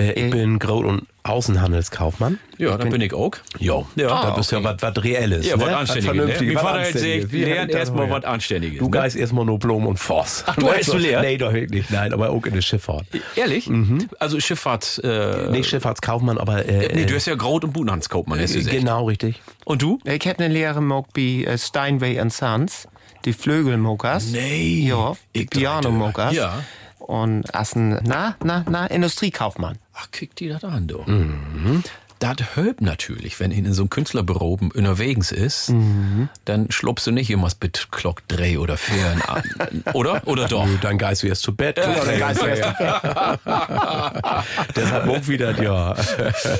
Äh, ich bin Grot- und Außenhandelskaufmann. Ja, da bin ich auch. Jo. Ja. da Ah, bist du ja was Reelles. Ja, ne? was Anständiges. Ne? Mein was Vater hat gesagt, Wie lern hätte ich das erstmal was Anständiges. Du ne? geist erstmal nur Blom und Voss. Ach, du hast du lehrt? Nee, doch wirklich. Nein, aber auch in der Schifffahrt. Ehrlich? Also Schifffahrt. Äh, Nicht Schifffahrtskaufmann, aber. Äh, nee, du hast ja Graut- und Budenhandskaufmann, äh. Genau, richtig. Und du? Ich hab eine Lehre gemacht bei äh, Steinway Sons, die Flügelmuckers. Nee. Ja, Pianomuckers. Ja. Und als ein, na, na, na, Industriekaufmann. Ach, kick die das an, du. Das hört natürlich, wenn in so einem Künstlerbüro unterwegs ist, dann schluppst du nicht immer mit Glock drei oder vier an. Oder? Oder doch? Nö, Dann geist du erst zu Bett. Ja, dann geist du erst Deshalb auch wieder, ja.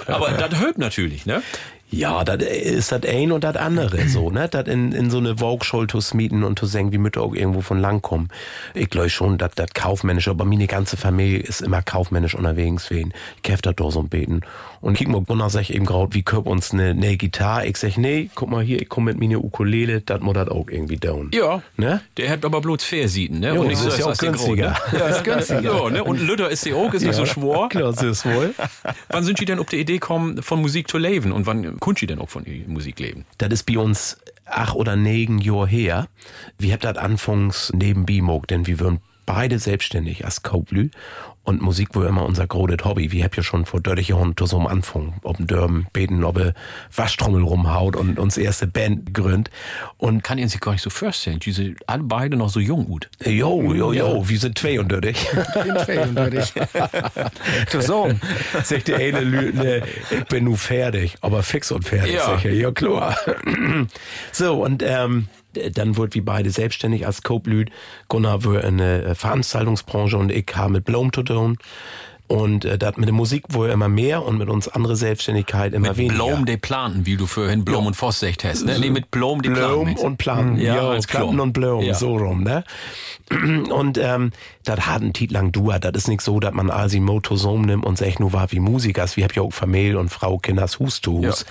Aber das hört natürlich, ne? Ja, das ist das ein und das andere so, ne? Das in, in so eine Vogue-Schule zu smieten und zu singen, wie Mütter auch irgendwo von lang kommen. Ich glaube schon, dass das kaufmännisch, aber meine ganze Familie ist immer kaufmännisch unterwegs wen. Ich hef das doch so ein Beten. Und mal, Gunnar sag eben gerade, wie köp uns eine, eine Gitarre? Ich sag, nee, guck mal hier, ich komm mit mir eine Ukulele, das muss das auch irgendwie down. Ja. Ne? Der hat aber bloß Fairsieten, ne? Jo, nicht das ist ja auch der Grot, günstiger. Ne? Ja, ist günstiger. Ja, ne? Und Lütter ist die auch, ist nicht so schwor. Klar, das ist wohl. Wann sind Sie denn auf die Idee gekommen, von Musik zu leben? Und wann könnt Sie denn auch von Musik leben? Das ist bei uns ach oder negen Jahr her. Wir habt das anfangs neben Bimog, denn wir würden beide selbstständig als Kauplü und Musik war immer unser großes Hobby. Wir habt ja schon vor 30 Jahren zu so einem Anfang, ob ein Dörben beten, ob er Waschtrommel rumhaut und uns erste Band gründet. Und Kann Ihnen sich gar nicht so vorstellen. Die sind alle beide noch so jung gut. Jo, jo, jo, wir sind zwei und dördig. Du so. Sagt der eine Lü, ne, ich bin nu fertig, aber fix und fertig. Ja. Sag ich, ja klar. so, und ähm, dann wurden wir beide selbstständig als Co-Blüt. Gunnar war in der Veranstaltungsbranche und ich habe mit Blom zu tun. Und äh, das mit der Musik wohl immer mehr und mit uns andere Selbstständigkeit immer Mit weniger. Blom de Planten, wie du vorhin Blom und Voss sagt hast. Ne? Nee, mit Blom de Blom Planten. und Planten. Ja, Ja, als Planten Klom. und Blom, Ja. so rum, ne? Und ähm, das hat einen Titel lang Duat. Das ist nicht so, dass man also Motosom nimmt und sagt, nur war wie Musikers. Wir hab ja auch Familie und Frau, Kinders, Hus zu Hus.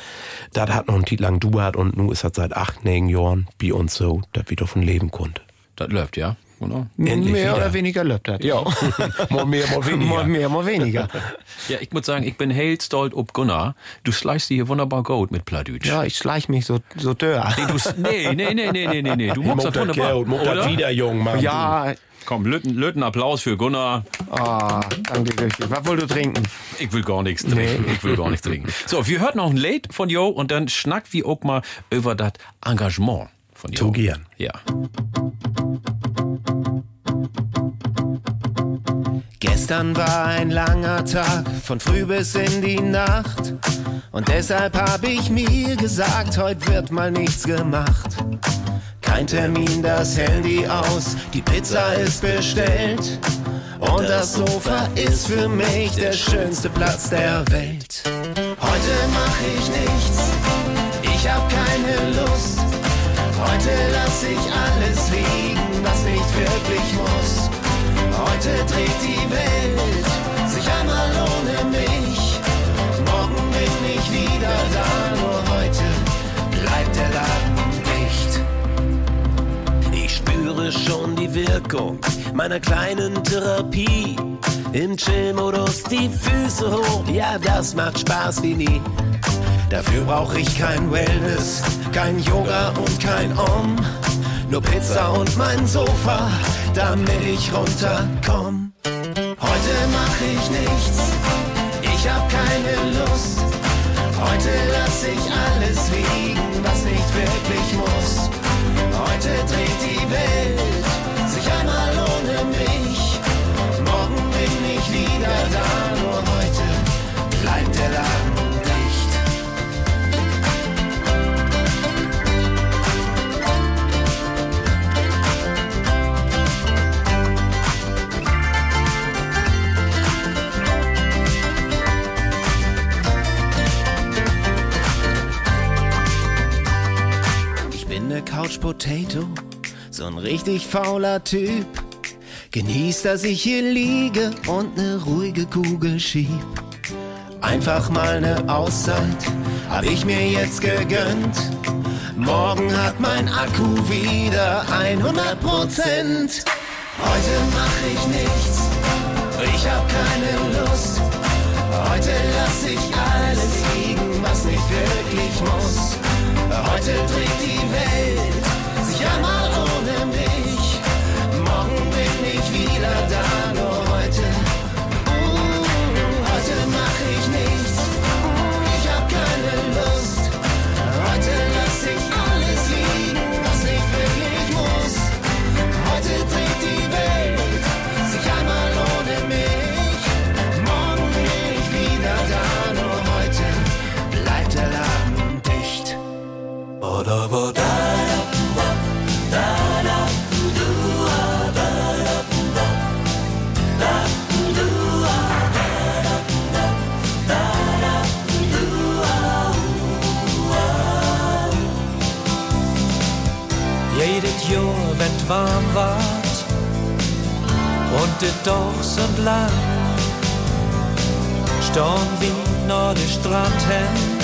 Das hat noch einen Titel lang Duat und nun ist das seit acht, neun Jahren bei uns so, dass wir davon leben konnten. Das läuft, ja. Genau. Endlich mehr wieder. oder weniger das. Ja. mal mehr, mal weniger. Mal mehr, mal weniger. ja, ich muss sagen, ich bin heel stolz ob Gunnar. Du schleichst dir hier wunderbar gut mit Pladütsch. Ja, ich schleich mich so, so dör. Nee, du, nee, nee, nee, nee, nee, nee, nee. Du machst das wunderbar. Mutter oder? wieder jung, Mann. Ja, Komm, Lütten, Lütten Applaus für Gunnar. ah, danke, Göchi. Was wolltest du trinken? Ich will gar nichts trinken. Ich will gar nichts trinken. So, wir hört noch ein Lied von Jo und dann schnackt wir auch mal über das Engagement von Jo. Zu gern. Ja. Gestern war ein langer Tag, von früh bis in die Nacht. Und deshalb hab ich mir gesagt, heute wird mal nichts gemacht. Kein Termin, das Handy aus, die Pizza ist bestellt. Und das Sofa ist für mich der schönste Platz der Welt. Heute mach ich nichts, ich hab keine Lust. Heute lass ich alles liegen, was nicht wirklich muss. Heute dreht die Welt sich einmal ohne mich. Morgen bin ich wieder da, nur heute bleibt der Laden dicht. Ich spüre schon die Wirkung meiner kleinen Therapie. Im Chill-Modus die Füße hoch, ja, das macht Spaß wie nie. Dafür brauch ich kein Wellness, kein Yoga und kein Om. Nur Pizza und mein Sofa, damit ich runterkomm. Heute mach ich nichts, ich hab keine Lust. Heute lass ich alles liegen, was nicht wirklich muss. Heute dreht die Welt Couch Potato, so ein richtig fauler Typ. Genieß, dass ich hier liege und ne ruhige Kugel schieb. Einfach mal ne Auszeit, hab ich mir jetzt gegönnt. Morgen hat mein Akku wieder 100 Prozent. Heute mach ich nichts, ich hab keine Lust. Heute lass ich alles liegen, was nicht wirklich muss. Heute dreht die Welt sich einmal ohne mich. Morgen bin ich wieder da, nur Jedes Jahr, wenn warm ward und de Dogs und lang, stehen wie nach de Strand hin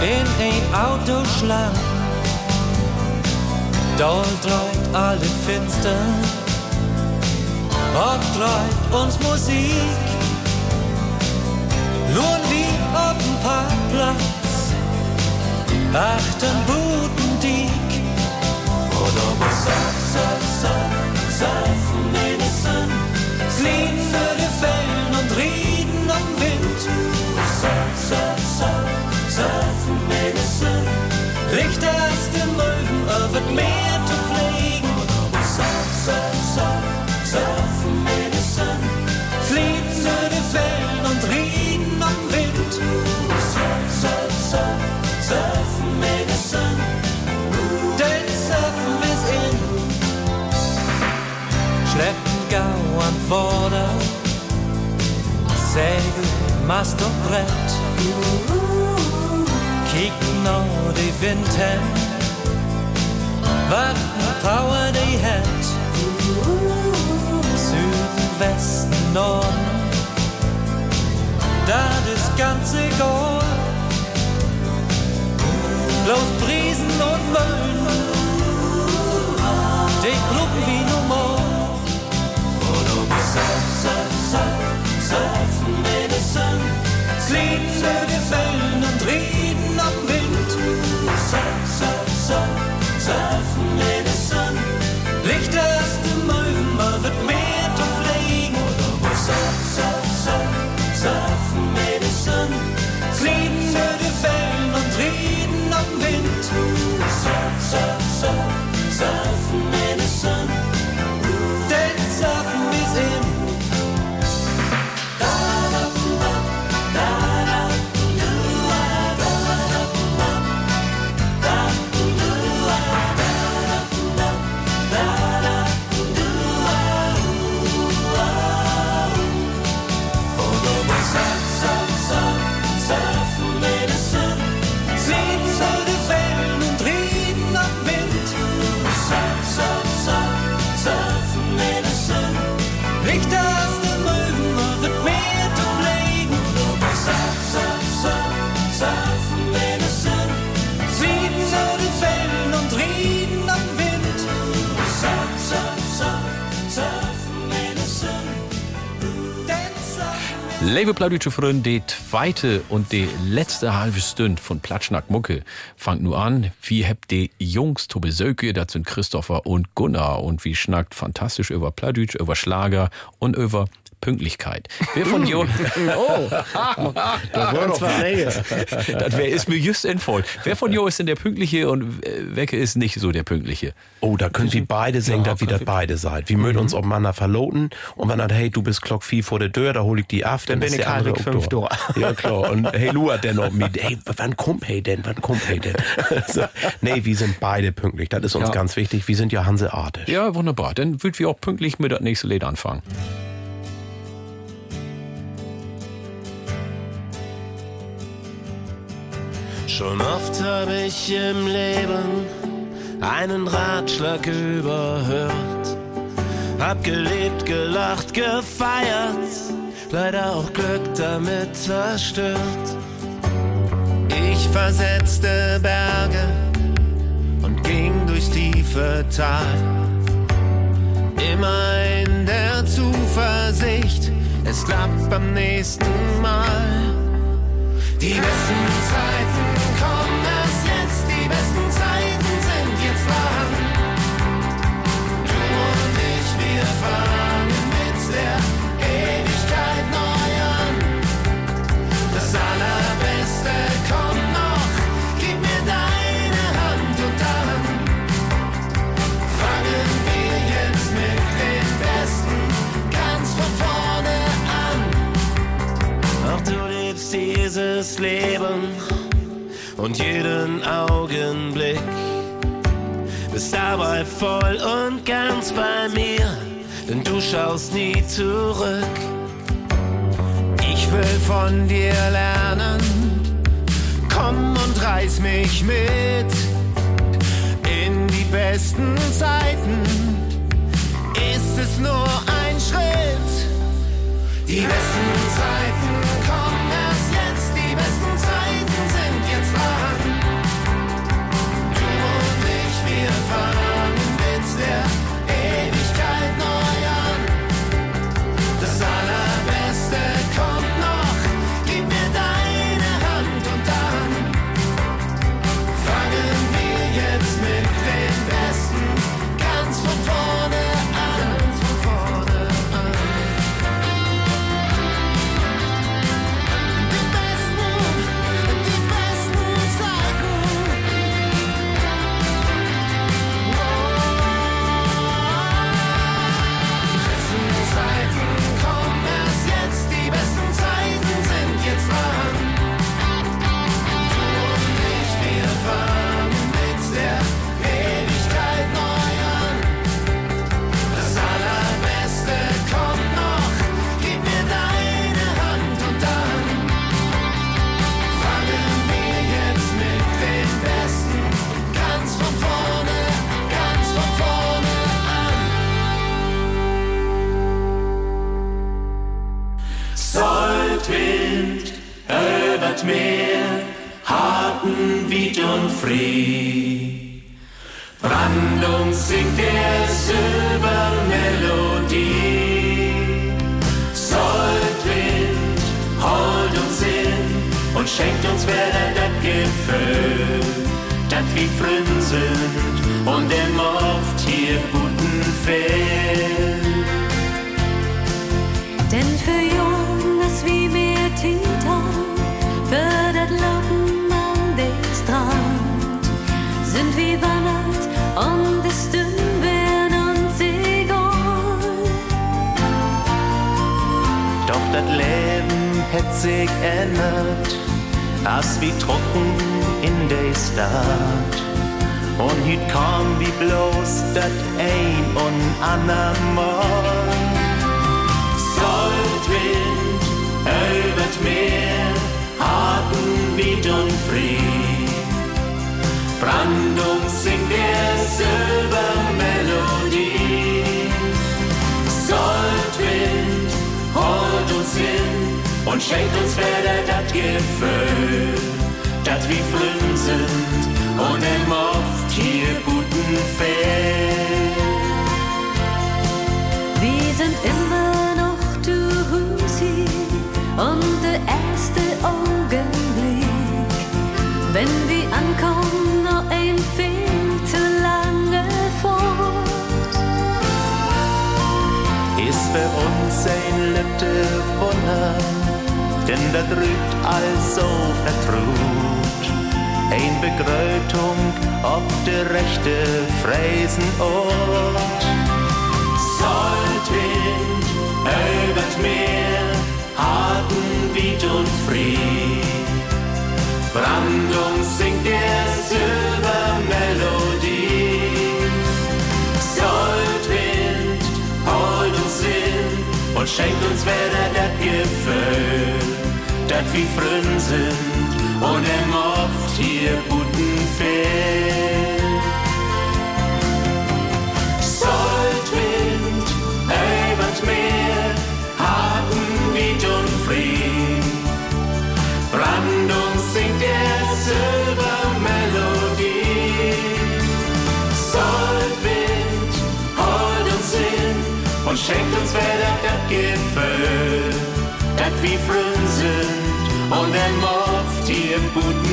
in ein Autoschlang. Dort dreht alle finster und dreht uns Musik. Nur wie auf dem Parkplatz, achten Budendiek. Oder was surf, surf, surf, surfen wenigstens. Fliegen die Wellen und reden am Wind. Surf, surf, surf, surfen wenigstens. Licht aus dem Möwen über das Meer zu fliegen. Surf, surf, surf, surfen wenigstens. Fliegen die Wellen und reden am Wind. Surf, surf, surf, surfen wenigstens. Denn Surfen ist in. Schleppen Gau an Vorder. Segel, Mast und Brett. Die Wind hin, wat Power die hat. Süden, Westen, Norden, das ist ganz egal. Bloß Briesen und Mölln, die kluppen wie normal. Surf, surf, surf, surfen in der Sonne. Fliegen über die Wellen und reden am Wind. Surf, surf, surf, surfen in der Sonne. Liebe Plattdeutsche Freunde, die zweite und die letzte halbe Stunde von Platschnack Mucke fangt nur an. Wie habt die Jungs Tobi Söke, sind Christopher und Gunnar und wie schnackt fantastisch über Plattdeutsch, über Schlager und über Pünktlichkeit. Wer von jo Oh, Das war doch das wär, ist mir just entfallen. Wer von jo ist denn der Pünktliche und welche ist nicht so der Pünktliche? Oh, da können Sie beide singen, dass wir das beide seid. Wir mögen uns aufeinander verloten und wenn dann, hey, du bist Glock 4 vor der Tür, da hol ich die ab, dann, bin ist ich auch fünf da. Ja, klar. Und hey, Lu hat der noch mit, hey, wann kommt hey denn, wann kommt hey denn? so, nee, wir sind beide pünktlich, das ist uns Ja. ganz wichtig. Wir sind ja hanseatisch. Ja, wunderbar. Dann würden wir auch pünktlich mit das nächste Lied anfangen. Schon oft habe ich im Leben einen Ratschlag überhört. Hab gelebt, gelacht, gefeiert, leider auch Glück damit zerstört. Ich versetzte Berge und ging durchs tiefe Tal. Immer in der Zuversicht, es klappt beim nächsten Mal. Die besten Zeiten dieses Leben und jeden Augenblick. Bist dabei voll und ganz bei mir, denn du schaust nie zurück. Ich will von dir lernen, komm und reiß mich mit in die besten Zeiten. Ist es nur ein Schritt? Die besten Zeiten fangen mit der und Fried. Brandung singt der Silbermelodie. Soldwind, holt uns hin und schenkt uns wieder das Gefühl, wie Frünn sind und im oft hier guten Fehl. Hat sich ändert, als wie trocken in der Stadt. Und hüt kam wie bloß dat ein und ander Mal. Schenkt uns wieder das Gefühl, dat wie Flünn sind und im oft hier guten Fehl. Wir sind immer noch zu Husi und der erste Augenblick, wenn wir ankommen, noch ein viel zu lange fort. Ist für uns ein litte Wunder, denn da drückt all so vertraut. Ein Begrötung ob der rechte Fräsenort. Soldwind, übert Meer, harten Wied und Fried. Brandung singt der Silbermelodie. Soldwind, holt uns hin und schenkt uns wieder das Gefühl, dat wie Frünn sind und im oft hier guten Fehl. Soldwind, übert Meer, harten Wied und Fried. Brandung singt der Silbermelodie. Soldwind, holt uns hin und schenkt uns wieder das Gefühl, dat wie Frünn sind und im oft hier guten.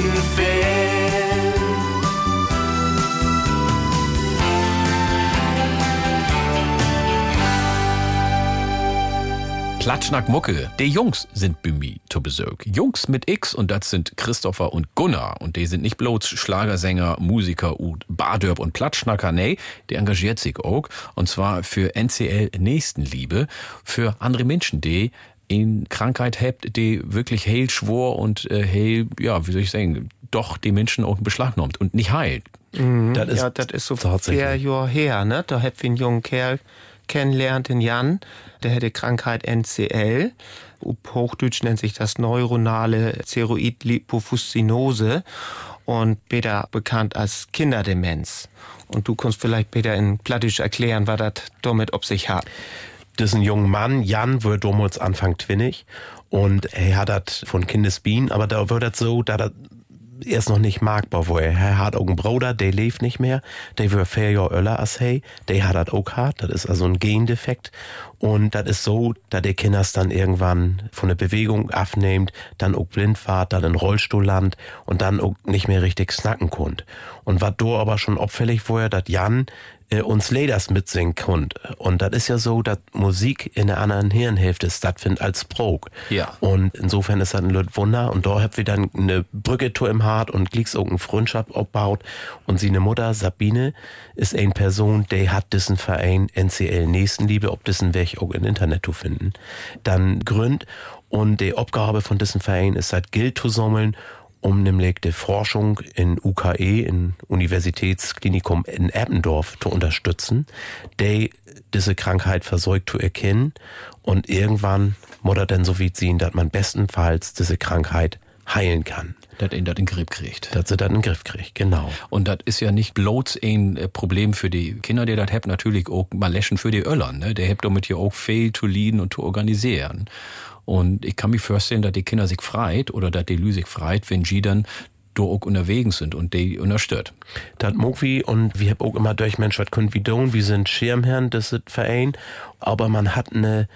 Klatschnack Mucke. Die Jungs sind bei mir zu. Jungs mit X und das sind Christopher und Gunnar. Und die sind nicht bloß Schlagersänger, Musiker und Bardörp und Klatschnacker, nee, die engagiert sich auch. Und zwar für NCL Nächstenliebe, für andere Menschen, die in Krankheit habt, die wirklich heil schwor und äh, heil, ja, wie soll ich sagen, doch die Menschen auch beschlagnahmt und nicht heilt. Das ist ja, das ist so vier Jahre her, ne? Da hab ich einen jungen Kerl kennenlernt, den Jan. Der hatte Krankheit NCL. Auf Hochdeutsch nennt sich das neuronale Ceroid-Lipofuscinose und später bekannt als Kinderdemenz. Und du kannst vielleicht später in Plattisch erklären, was das damit ob sich hat. Das ist ein junger Mann, Jan, wird damals Anfang twinnig und er hat das von Kindesbein, aber da wird das so, da das erst noch nicht magbar war. Er hat auch einen Bruder, der lebt nicht mehr, der wird vier Jahre älter als hey, der hat das auch hart, das ist also ein Gendefekt und das ist so, dass der Kinders dann irgendwann von der Bewegung abnimmt, dann auch blind war, dann in Rollstuhl land und dann auch nicht mehr richtig snacken konnt. Und was da aber schon auffällig war, dass Jan äh, uns Leders mitsingen konnt. Und das ist ja so, dass Musik in der anderen Hirnhälfte stattfindet als Prog. Ja. Und insofern ist das ein Lüt Wunder. Und da habt wir dann eine Brücke zu im Hart und Glicks auch eine Freundschaft aufbaut. Und sie eine Mutter, Sabine, ist eine Person, die hat diesen Verein NCL Nächstenliebe, ob diesen Weg auch im Internet zu finden. Dann gründ. Und die Aufgabe von diesem Verein ist halt Geld zu sammeln um nämlich die Forschung in UKE, in Universitätsklinikum in Eppendorf zu unterstützen, die diese Krankheit versorgt zu erkennen und irgendwann muss er dann so weit sehen, dass man bestenfalls diese Krankheit heilen kann. Dass ihn das in den Griff kriegt. Dass sie das in den Griff kriegt, genau. Und das ist ja nicht bloß ein äh, Problem für die Kinder, die das haben, natürlich auch mal läschen für die Öllern. Ne? Der hat damit hier auch viel zu lieben und zu organisieren. Und ich kann mir vorstellen, dass die Kinder sich freit oder dass die Lü sich freit, wenn sie dann auch unterwegs sind und die unterstützt. Das mag wie und wir haben auch immer durch Mensch, was können wir tun? Wir sind Schirmherren des Verein, aber man hat eine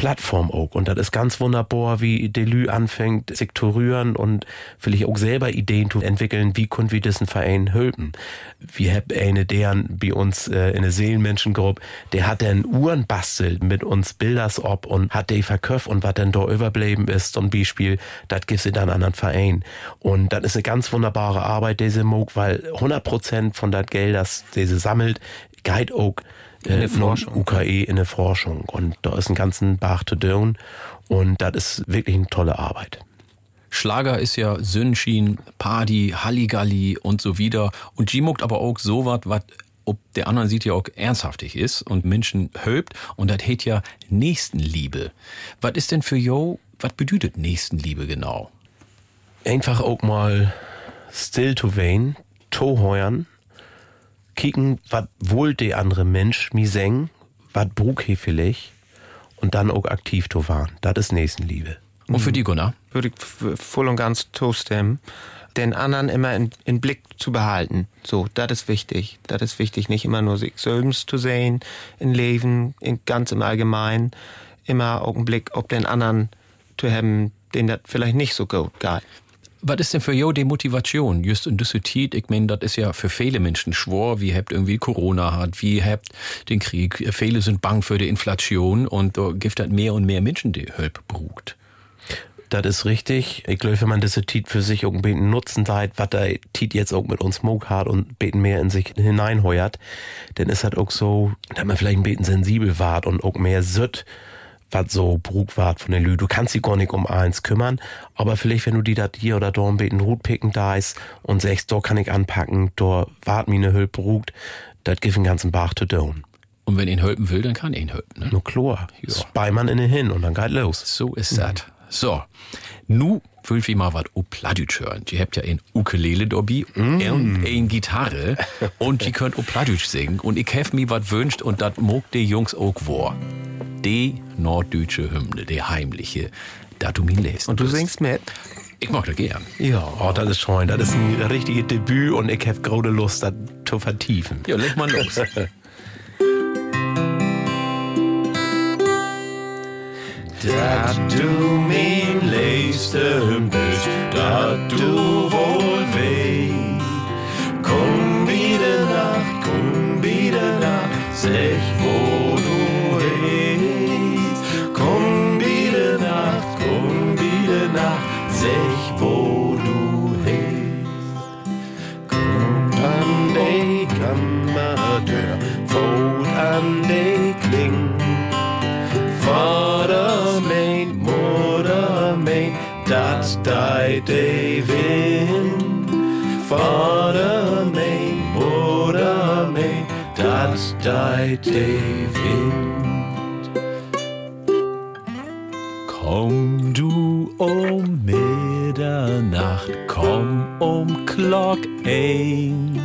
Plattform auch. Und das ist ganz wunderbar, wie Delü anfängt, sich zu rühren und vielleicht auch selber Ideen zu entwickeln, wie können wir diesen Verein helfen. Wir haben eine deren bei uns äh, in der Seelenmenschengruppe, der hat dann Uhren bastelt mit uns Bilders ob und hat die verkauft und was dann da überbleiben ist, zum Beispiel, das gibt es dann an einen Verein. Und das ist eine ganz wunderbare Arbeit, diese Mog, weil 100 Prozent von das Geld, das diese sammelt, In der äh, Forschung. UKE in der Forschung. Und da ist ein ganzen Bach zu tun. Und das ist wirklich eine tolle Arbeit. Schlager ist ja Sünschien, Party, Halligalli und so wieder. Und die muckt aber auch so was, was ob der anderen sieht ja auch ernsthaftig ist und Menschen hölbt. Und das hätt ja Nächstenliebe. Was ist denn für Jo, was bedeutet Nächstenliebe genau? Einfach auch mal still to wein, to heuern, kicken, was wohl der andere Mensch mi seng, was brug he vielleicht, und dann auch aktiv to waren. Das ist Nächstenliebe. Und für die Gunnar? Würde ich voll und ganz zustimmen. Den anderen immer in, in Blick zu behalten. So, das ist wichtig. Das ist wichtig, nicht immer nur sich selbst zu sehen, im Leben, in, ganz im Allgemeinen. Immer auch einen Blick auf den anderen zu haben, den das vielleicht nicht so gut geht. Was ist denn für Jo die Motivation? Just in dieser Zeit, ich meine, das ist ja für viele Menschen schwor. Wie habt irgendwie Corona hat, wie habt den Krieg. Viele sind bang für die Inflation und da gibt es mehr und mehr Menschen, die Hilfe brugt. Das ist richtig. Ich glaube, wenn man diese Tiet für sich bisschen nutzen seit, was der Tiet jetzt auch mit uns Smoke hat und bisschen mehr in sich hineinheuert, dann ist das auch so, dass man vielleicht ein bisschen sensibel wart und auch mehr sütt, was so Brug wart von den Lü. Du kannst dich gar nicht um eins kümmern, aber vielleicht, wenn du die dat hier oder da ein bisschen Hut picken da ist und sagst, da kann ich anpacken, da wart mir eine Hülp brugt, das gibt einen ganzen Bach zu tun. Und wenn ihn helfen will, dann kann ihn helfen. Ne? Nur klar. Spei man in den hin und dann geht los. So ist das. So, nu ich mal was o Pladütsch hören. Die habt ja ein Ukulele dobby und ein Gitarre und die könnt o Pladütsch singen. Und ich hef mir was wünscht und dat mog die Jungs auch vor. Die norddeutsche Hymne, die heimliche, da du mir lässt. Und du singst mit? Ich mag das gern. Ja, oh, das ist schön. Das ist ein richtiges Debüt und ich habe große Lust, das zu vertiefen. Ja, leg mal los. Dat du min leefste bus, dat du wohl weh. Komm wieder Nacht, komm wieder Nacht, sech dei de Wind. Vader mein, Mutter mein, dat dei de Wind. Komm du um Mitternacht, komm um Glock ein.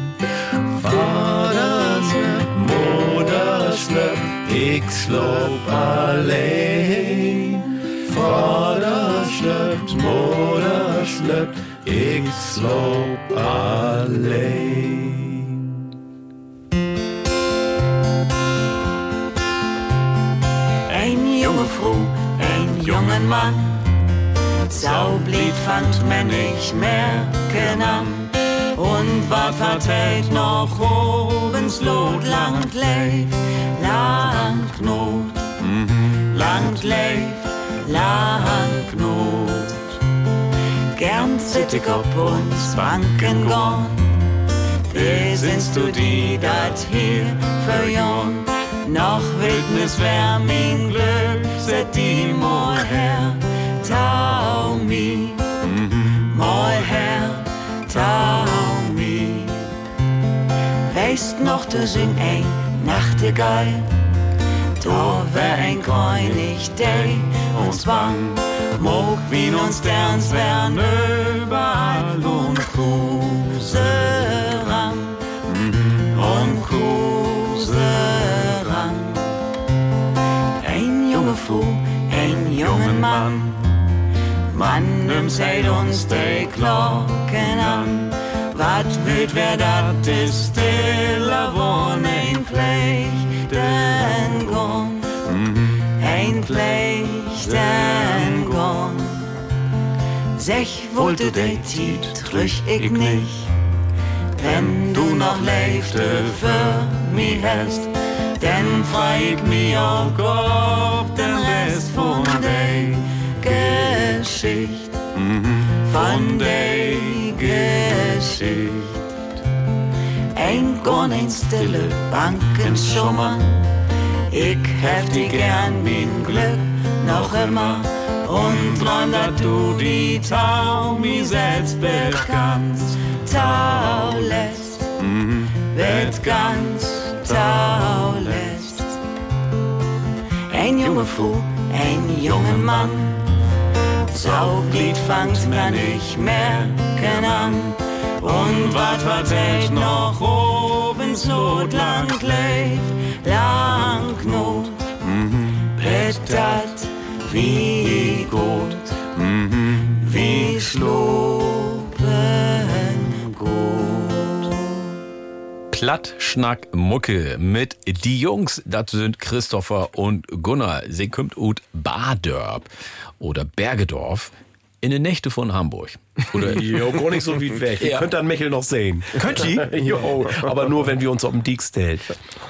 Vader slöp, Mutter slöp, ich slop allein. Vader slöpt, Mutter slöpt, ich slop allein. Een jonge vrouw, een jonge man. Sau blieb fand man nicht merken an. Und wat vertellt noch obens Lot lang lebt, lang Not. Lang lebt, lang Not. Gern op uns Banken gorn. Besinst du die dat hier verjorn? Noch Wildnis wär mein Glück, set die mal her, tau mi, mal her, tau mi. Weißt noch, du sing ein Nachtigall, wär ein Gräulich Day uns bang, mog wie uns Sterns wärn überall und Kuserang, und Kuserang. Ein junge Frau, ein junger Mann, Mann, nimm seid uns die Glocke merken an. Wat wird wer dat ist stiller wohn ein Plechten gon. Ein Plechten gon. Sech wollte de Tiet trüch ich nicht. Wenn du noch lebte für mich hast, dann freu ich mich auch auf den Rest von der Geschichte. Von der Geschichte. Ein Gorn, ein stille Banken schummer. Ich hef die gern mein Glück noch immer. Und träum, dass du die Tau mir selbst ganz Tau lässt. Wird ganz Tau lässt. Ein junge Frau, ein junger Mann. Sauglied fangt mir nicht merken an. Und wat wat echt noch oben so lang lebt, lang not. Bettet wie gut, wie schlopen Plattschnack Mucke mit die Jungs, das sind Christopher und Gunnar. Sie kommt ut Badörp oder Bergedorf in den Nächte von Hamburg. Oder Jo, gar nicht so weit weg. Ihr Ja. könnt dann Michel noch sehen. Könnt ihr? jo, aber nur, wenn wir uns auf den Diek stellen.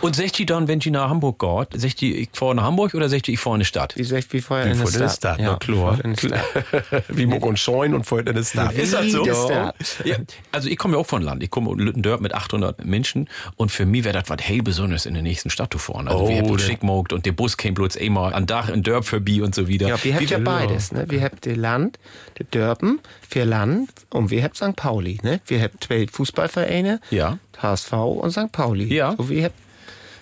Und sagt die dann, wenn die nach Hamburg geht, sagt die, ich fahre nach Hamburg oder sagt die, ich fahre in die Stadt? Wie sagt wie vorher Wie in der der Stadt. Stadt, na klar. in. Wie Muck und Scheun und vorher in der Stadt. Ist das so? Wie. Ja, also ich komme ja auch von Land. Ich komme aus Lüttendörp mit 800 Menschen und für mich wäre das was hell Besonderes in der nächsten Stadt zu fahren. Also Oh, wir haben der- schick mogt und der Bus käme bloß einmal an Dach in Dörp vorbei und so wieder. Ja, wir habt ja beides, ne? Wir habt die Land, die Dörpen, für Land und wir habt St. Pauli, ne? Wir habt zwei Fußballvereine, Ja. HSV und St. Pauli. Ja. So wir habt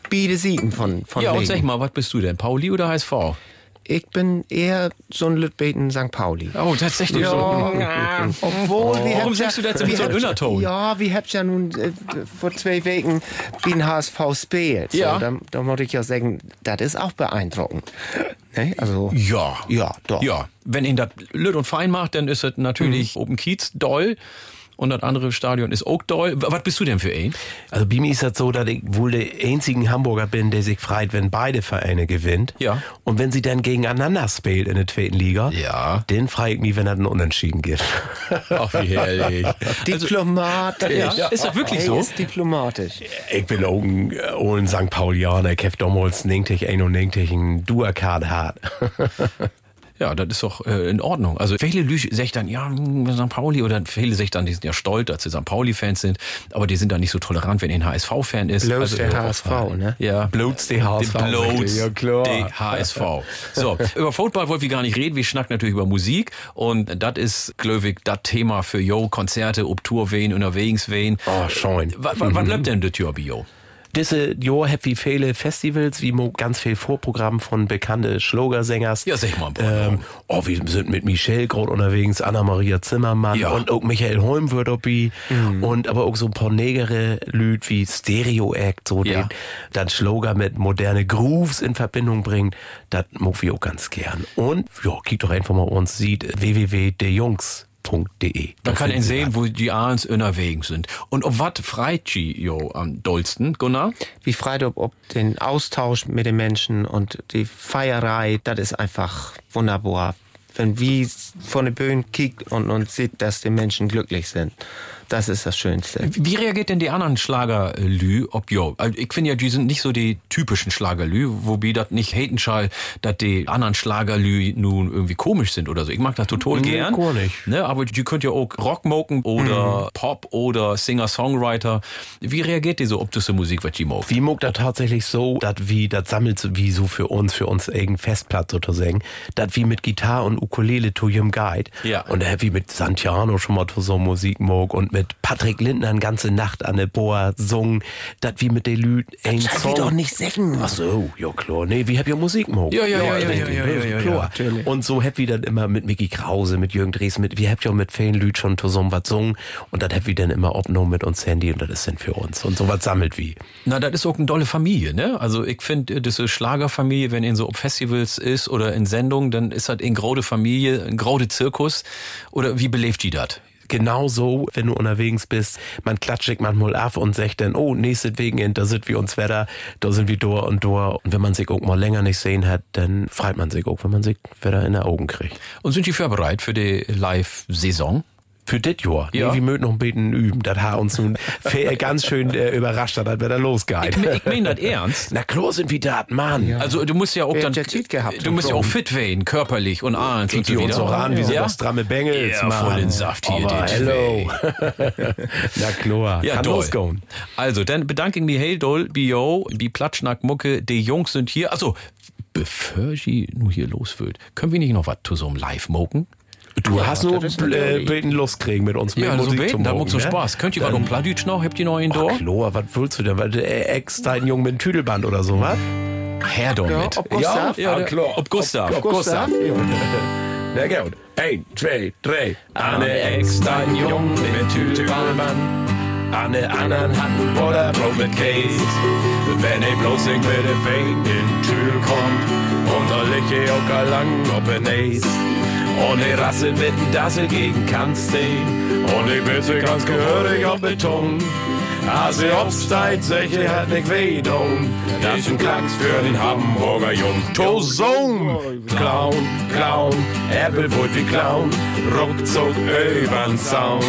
beide Siegen von, von Ja, und Legen. sag mal, was bist du denn? Pauli oder HSV? Ich bin eher so ein Lütbeten St. Pauli. Oh, tatsächlich so. Ja, obwohl wir Warum sagst du das so einem habt- Unterton? Ja, wir habt ja nun äh, vor zwei Wochen den HSV spielt. Ja. So, da, da muss ich ja sagen, das ist auch beeindruckend. Ne? Also, Ja. ja, doch. Ja, wenn ihn das lütt und fein macht, dann ist es natürlich Open Kiez doll und das andere Stadion ist. W- Was bist du denn für ein? Also bei mir ist das so, dass ich wohl der einzige Hamburger bin, der sich freut, wenn beide Vereine gewinnt. Ja. Und wenn sie dann gegeneinander spielt in der zweiten Liga, Ja. dann frage ich mich, wenn es einen Unentschieden gibt. Ach, wie herrlich. Diplomatisch. Ja, ist das wirklich Hey, so? Ist diplomatisch. Ich bin auch ein, auch ein St. Paulianer. Ich habe damals 90, 91 ein Duakard hat. Ja, das ist doch äh, in Ordnung. Also viele Lüge sagen dann, ja, hm, St. Pauli oder viele sagen dann, die sind ja stolz, dass sie St. Pauli-Fans sind, aber die sind dann nicht so tolerant, wenn ihr ein HSV-Fan ist. Bloß Also, der HSV, ne? Ja. Bloß die HSV. Bloß Ja, klar. die HSV. So, über Football wollen wir gar nicht reden. Wir schnacken natürlich über Musik. Und das ist, glaube das Thema für Jo, Konzerte, ob Tour wen, unterwegs wen. Oh, schön. Was, was, was läuft denn das Jahr bei Jo? Diese Jahr hab wie viele Festivals, wie ganz viel Vorprogramm von bekannte Schlagersängers. Ja, sag mal. Ähm, oh, wir sind mit Michelle gerade unterwegs, Anna-Maria Zimmermann Ja. und auch Michael Holm wird dabei. Und aber auch so ein paar negere Lüd wie Stereo Act, so Ja. den dann Schlager mit moderne Grooves in Verbindung bringt. Das mag wir auch ganz gern. Und ja, kick doch einfach mal uns sieht www.dejungs.de. Man kann ihn sehen, wo die Ahns unterwegs sind. Und ob wat freit die Jo am dollsten, Gunnar? Wie freit ob, ob den Austausch mit den Menschen und die Feierei, das ist einfach wunderbar. Wenn wie von der Bühne kickt und, und sieht, dass die Menschen glücklich sind. Das ist das Schönste. Wie reagiert denn die anderen Schlagerlü ob Jo? Also ich finde ja, die sind nicht so die typischen Schlagerlü, wobei das nicht haten schall, dass die anderen Schlagerlü nun irgendwie komisch sind oder so. Ich mag das total Nee, gern. gar nicht. Ne, aber die könnt ja auch Rock moken oder Pop oder Singer-Songwriter. Wie reagiert die so ob das so Musik, was die mogt? Wie mag das tatsächlich so, dass wie, das sammelt wie so für uns, für uns irgendein Festplatz sozusagen, dass wie mit Gitarre und Ukulele to Jim Guide. Ja. Und da wie mit Santiano schon mal so Musik mag und mit Patrick Lindner eine ganze Nacht an der Boa sungen, dass wie mit den Lüd ein Song. doch nicht singen. Ach so, ja klar. Nee, wie hab ja Musik mag. Ja, ja, ja, ja, ja, ja, ja, ja, klar. ja, Und so hab wie dann immer mit Mickey Krause, mit Jürgen Dres, mit, wie habt ja mit vielen Lüd schon so was sungen und das hab wie dann immer opgenommen mit uns Handy und das ist dann für uns. Und so was sammelt wie. Na, das ist auch eine dolle Familie, ne? Also ich finde, diese Schlagerfamilie, wenn in so auf Festivals ist oder in Sendungen, dann ist das eine graude Familie, ein graude Zirkus. Oder wie belebt die das? Genauso, wenn du unterwegs bist, man klatscht manchmal ab und sagt dann, oh, nächstes Wegen, da sind wir uns wieder, da sind wir durch und durch. Und wenn man sich auch mal länger nicht sehen hat, dann freut man sich auch, wenn man sich wieder in die Augen kriegt. Und sind die für bereit für die Live-Saison? Für dit Jahr. Ja. Nee, wir möchten noch ein bisschen üben. Das hat uns nun fe- ganz schön äh, überrascht, dass wir da losgeht. Ich, ich meine das ernst. Na klar sind wir da, Mann. Also du musst ja auch dann, ja gehabt du musst ja auch fit werden, körperlich und abends und Guckt so uns auch an, wie so ja? was stramme Bengels, Ja, Mann. voll in Saft hier, Aber dit hello. Na klar, Ja, kann doll. losgehen. Also, dann bedanke ich mich hey doll, Bio, die Platschnack-Mucke, die Jungs sind hier. Also, bevor sie nur hier los wird, können wir nicht noch was zu so einem Live-Moken? Du hast nur äh, beten Lust kriegen mit uns. mit Ja, so Musik beten, da macht so? Spaß. Könnt ihr was um Pladütsch noch? Habt ihr noch einen da? Klar, was willst du denn? Weil der Ex dein Jung mit dem Tüdelband oder so, was? Her damit. ob Gustav? Ja, der- klar. ob Gustav. Ob, Gustav. Na gut. Ein, zwei, drei. Anne Ex dein Jung mit Tüdelband. Anne anderen Hand oder Brot mit Käse. Wenn ich bloß nicht mit der Fein in Tüdel kommt. Und da lieg ich auch lang ob ein Eis. Ich rasse dem Dassel gegen Kannstein. Und ich bisse ganz gehörig auf Beton. Also obsteit, solche hat nicht weh dun. Das ist ein Klacks für den Hamburger Jung. Tosung! Clown, Clown, Applewood wie Clown. Ruckzuck übern Zaun.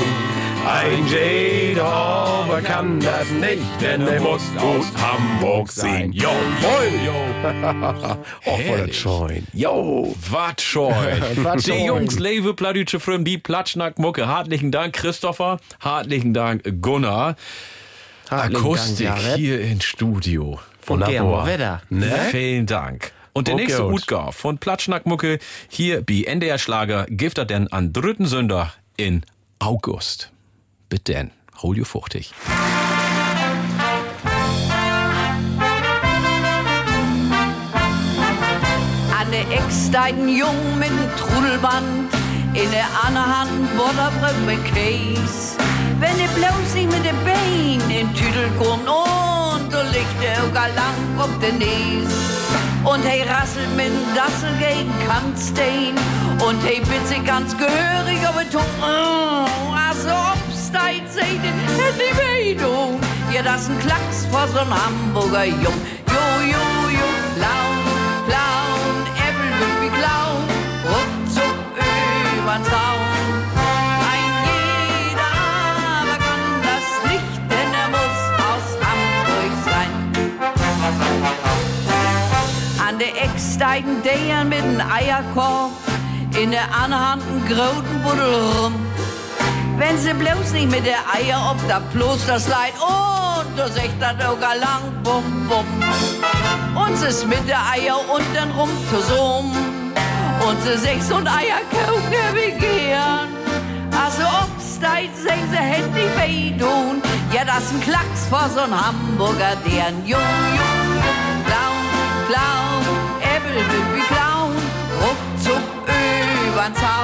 Ein jeder aber kann das nicht, denn er muss aus Hamburg sein. Jawohl, jo. Och, voll das Scheun. Jo. Schon. Was Die. Jungs, Lewe, Pladütsche Fröm, die Platschnack-Mucke. Hartlichen Dank, Christopher. Hartlichen Dank, Gunnar. Hartlichen Akustik Dank, hier im Studio. Von Germo Wetter. Ne? Vielen Dank. Und der Okay. nächste Utgar von Platschnackmucke hier bei NDR Schlager gibt er denn an dritten Sünder in August. Bitte denn, hol you fuchtig. An der Ex dein Jung mit dem Trudelband, in der anderen Hand Butterbrot mit Käse. Wenn ihr bloß nicht mit dem Bein in Tüdel kommt und du der auch lang auf den Nies. Und hey rasselt mit dem Dassel gegen Kantstein und hey bitte ganz gehörig den Tung. Oh, also obsteit seht ihr, hätt die Beidung. Ja, das ein Klacks vor so'n Hamburger Jung. Jo, jo, jo, Clown, Clown, Äppel wird wie Clown, ruckzuck übern Zaun. Ein jeder aber kann das nicht, denn er muss aus Hamburg sein. An der Eck steigen Deiern mit dem Eierkorb, in der anderen Hand ein groten Buddel rum. Wenn sie bloß nicht mit der Eier ob da bloß das Leid und du sagt das auch lang bum bum. Und sie ist mit der Eier unten rum zusammen. Und sie sechs und Eier wir gern. Also ob's sagen sie hätt nicht weh tun. Ja, das ist ein Klacks vor so'n Hamburger, der ein Jung, Jung, Clown, Clown, Äppel wird wie Clown, ruckzuck übern Zaun.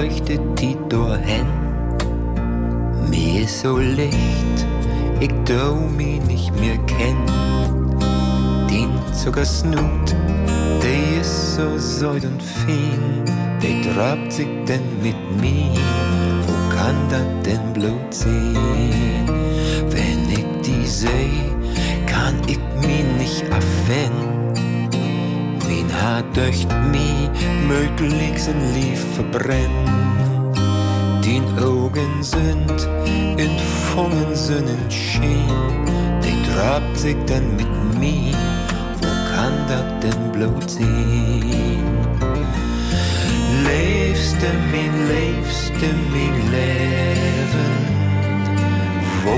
die durch hin. Mir ist so licht, ich dau mich nicht mehr kennen. Den Zuckersnut, der ist so säut und fein, der trabt sich denn mit mir. Wo kann das denn blut sein? Wenn ich die seh, kann ich mich nicht abwenden. Min Haar döcht mi möglichst ein Lief verbrennen. Den Augen sind in vollen Sonnenschein, die trabt sich dann mit mir. Wo kann das denn blut sein? Lebste mein, lebste mein Leben, wo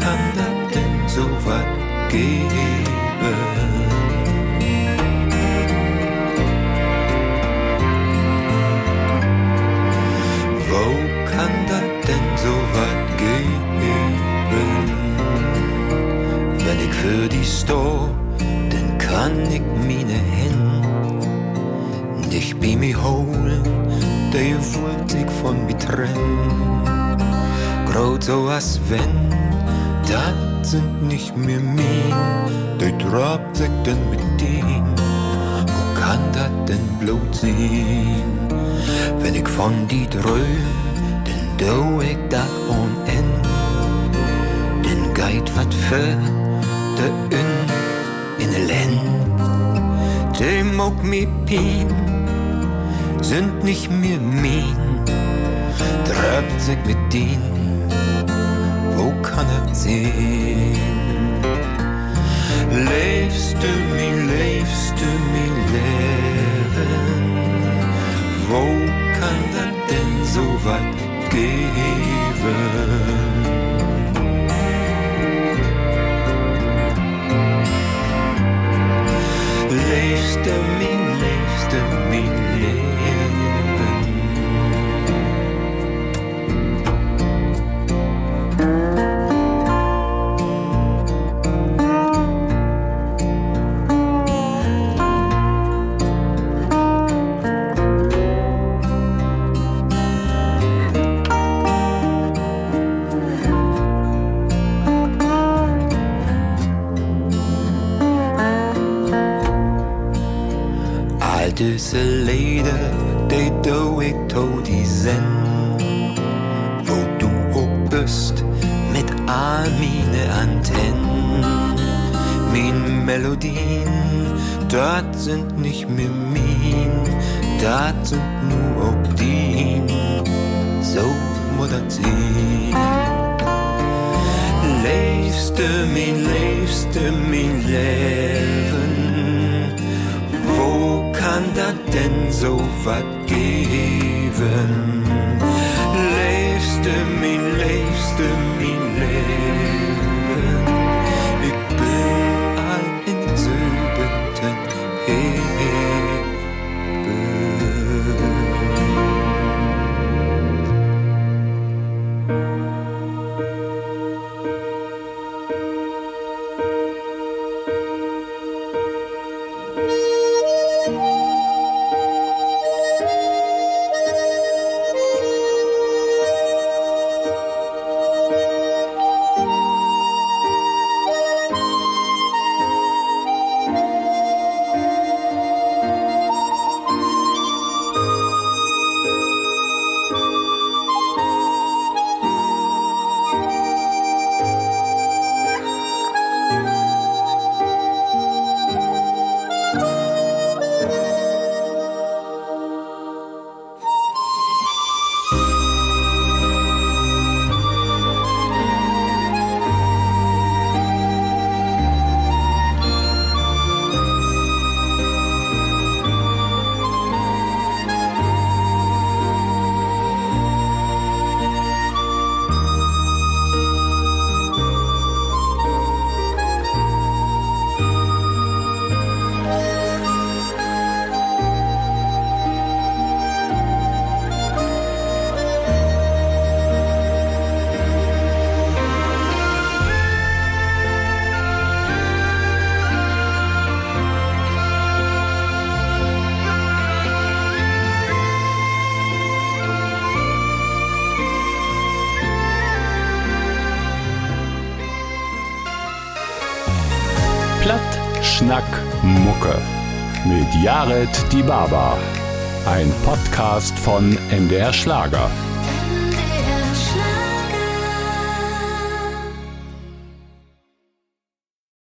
kann das denn so was geben? So was geben? Wenn ich für die sto, dann kann ich meine Hände nicht bei mir holen, der wollte ich von mir trennen. Grot so als wenn, das sind nicht mehr mein, der trabt sich denn mit dem. Wo kann das denn blut sein? Wenn ich von die dröm, dann do ich dat on en. Den geit wat für de un in de len. Dem ook mi pien, sind nicht mehr mein. Treibt sich mit din, wo kann er sehen? Lebst du Jared Die Baba. Ein Podcast von MDR Schlager.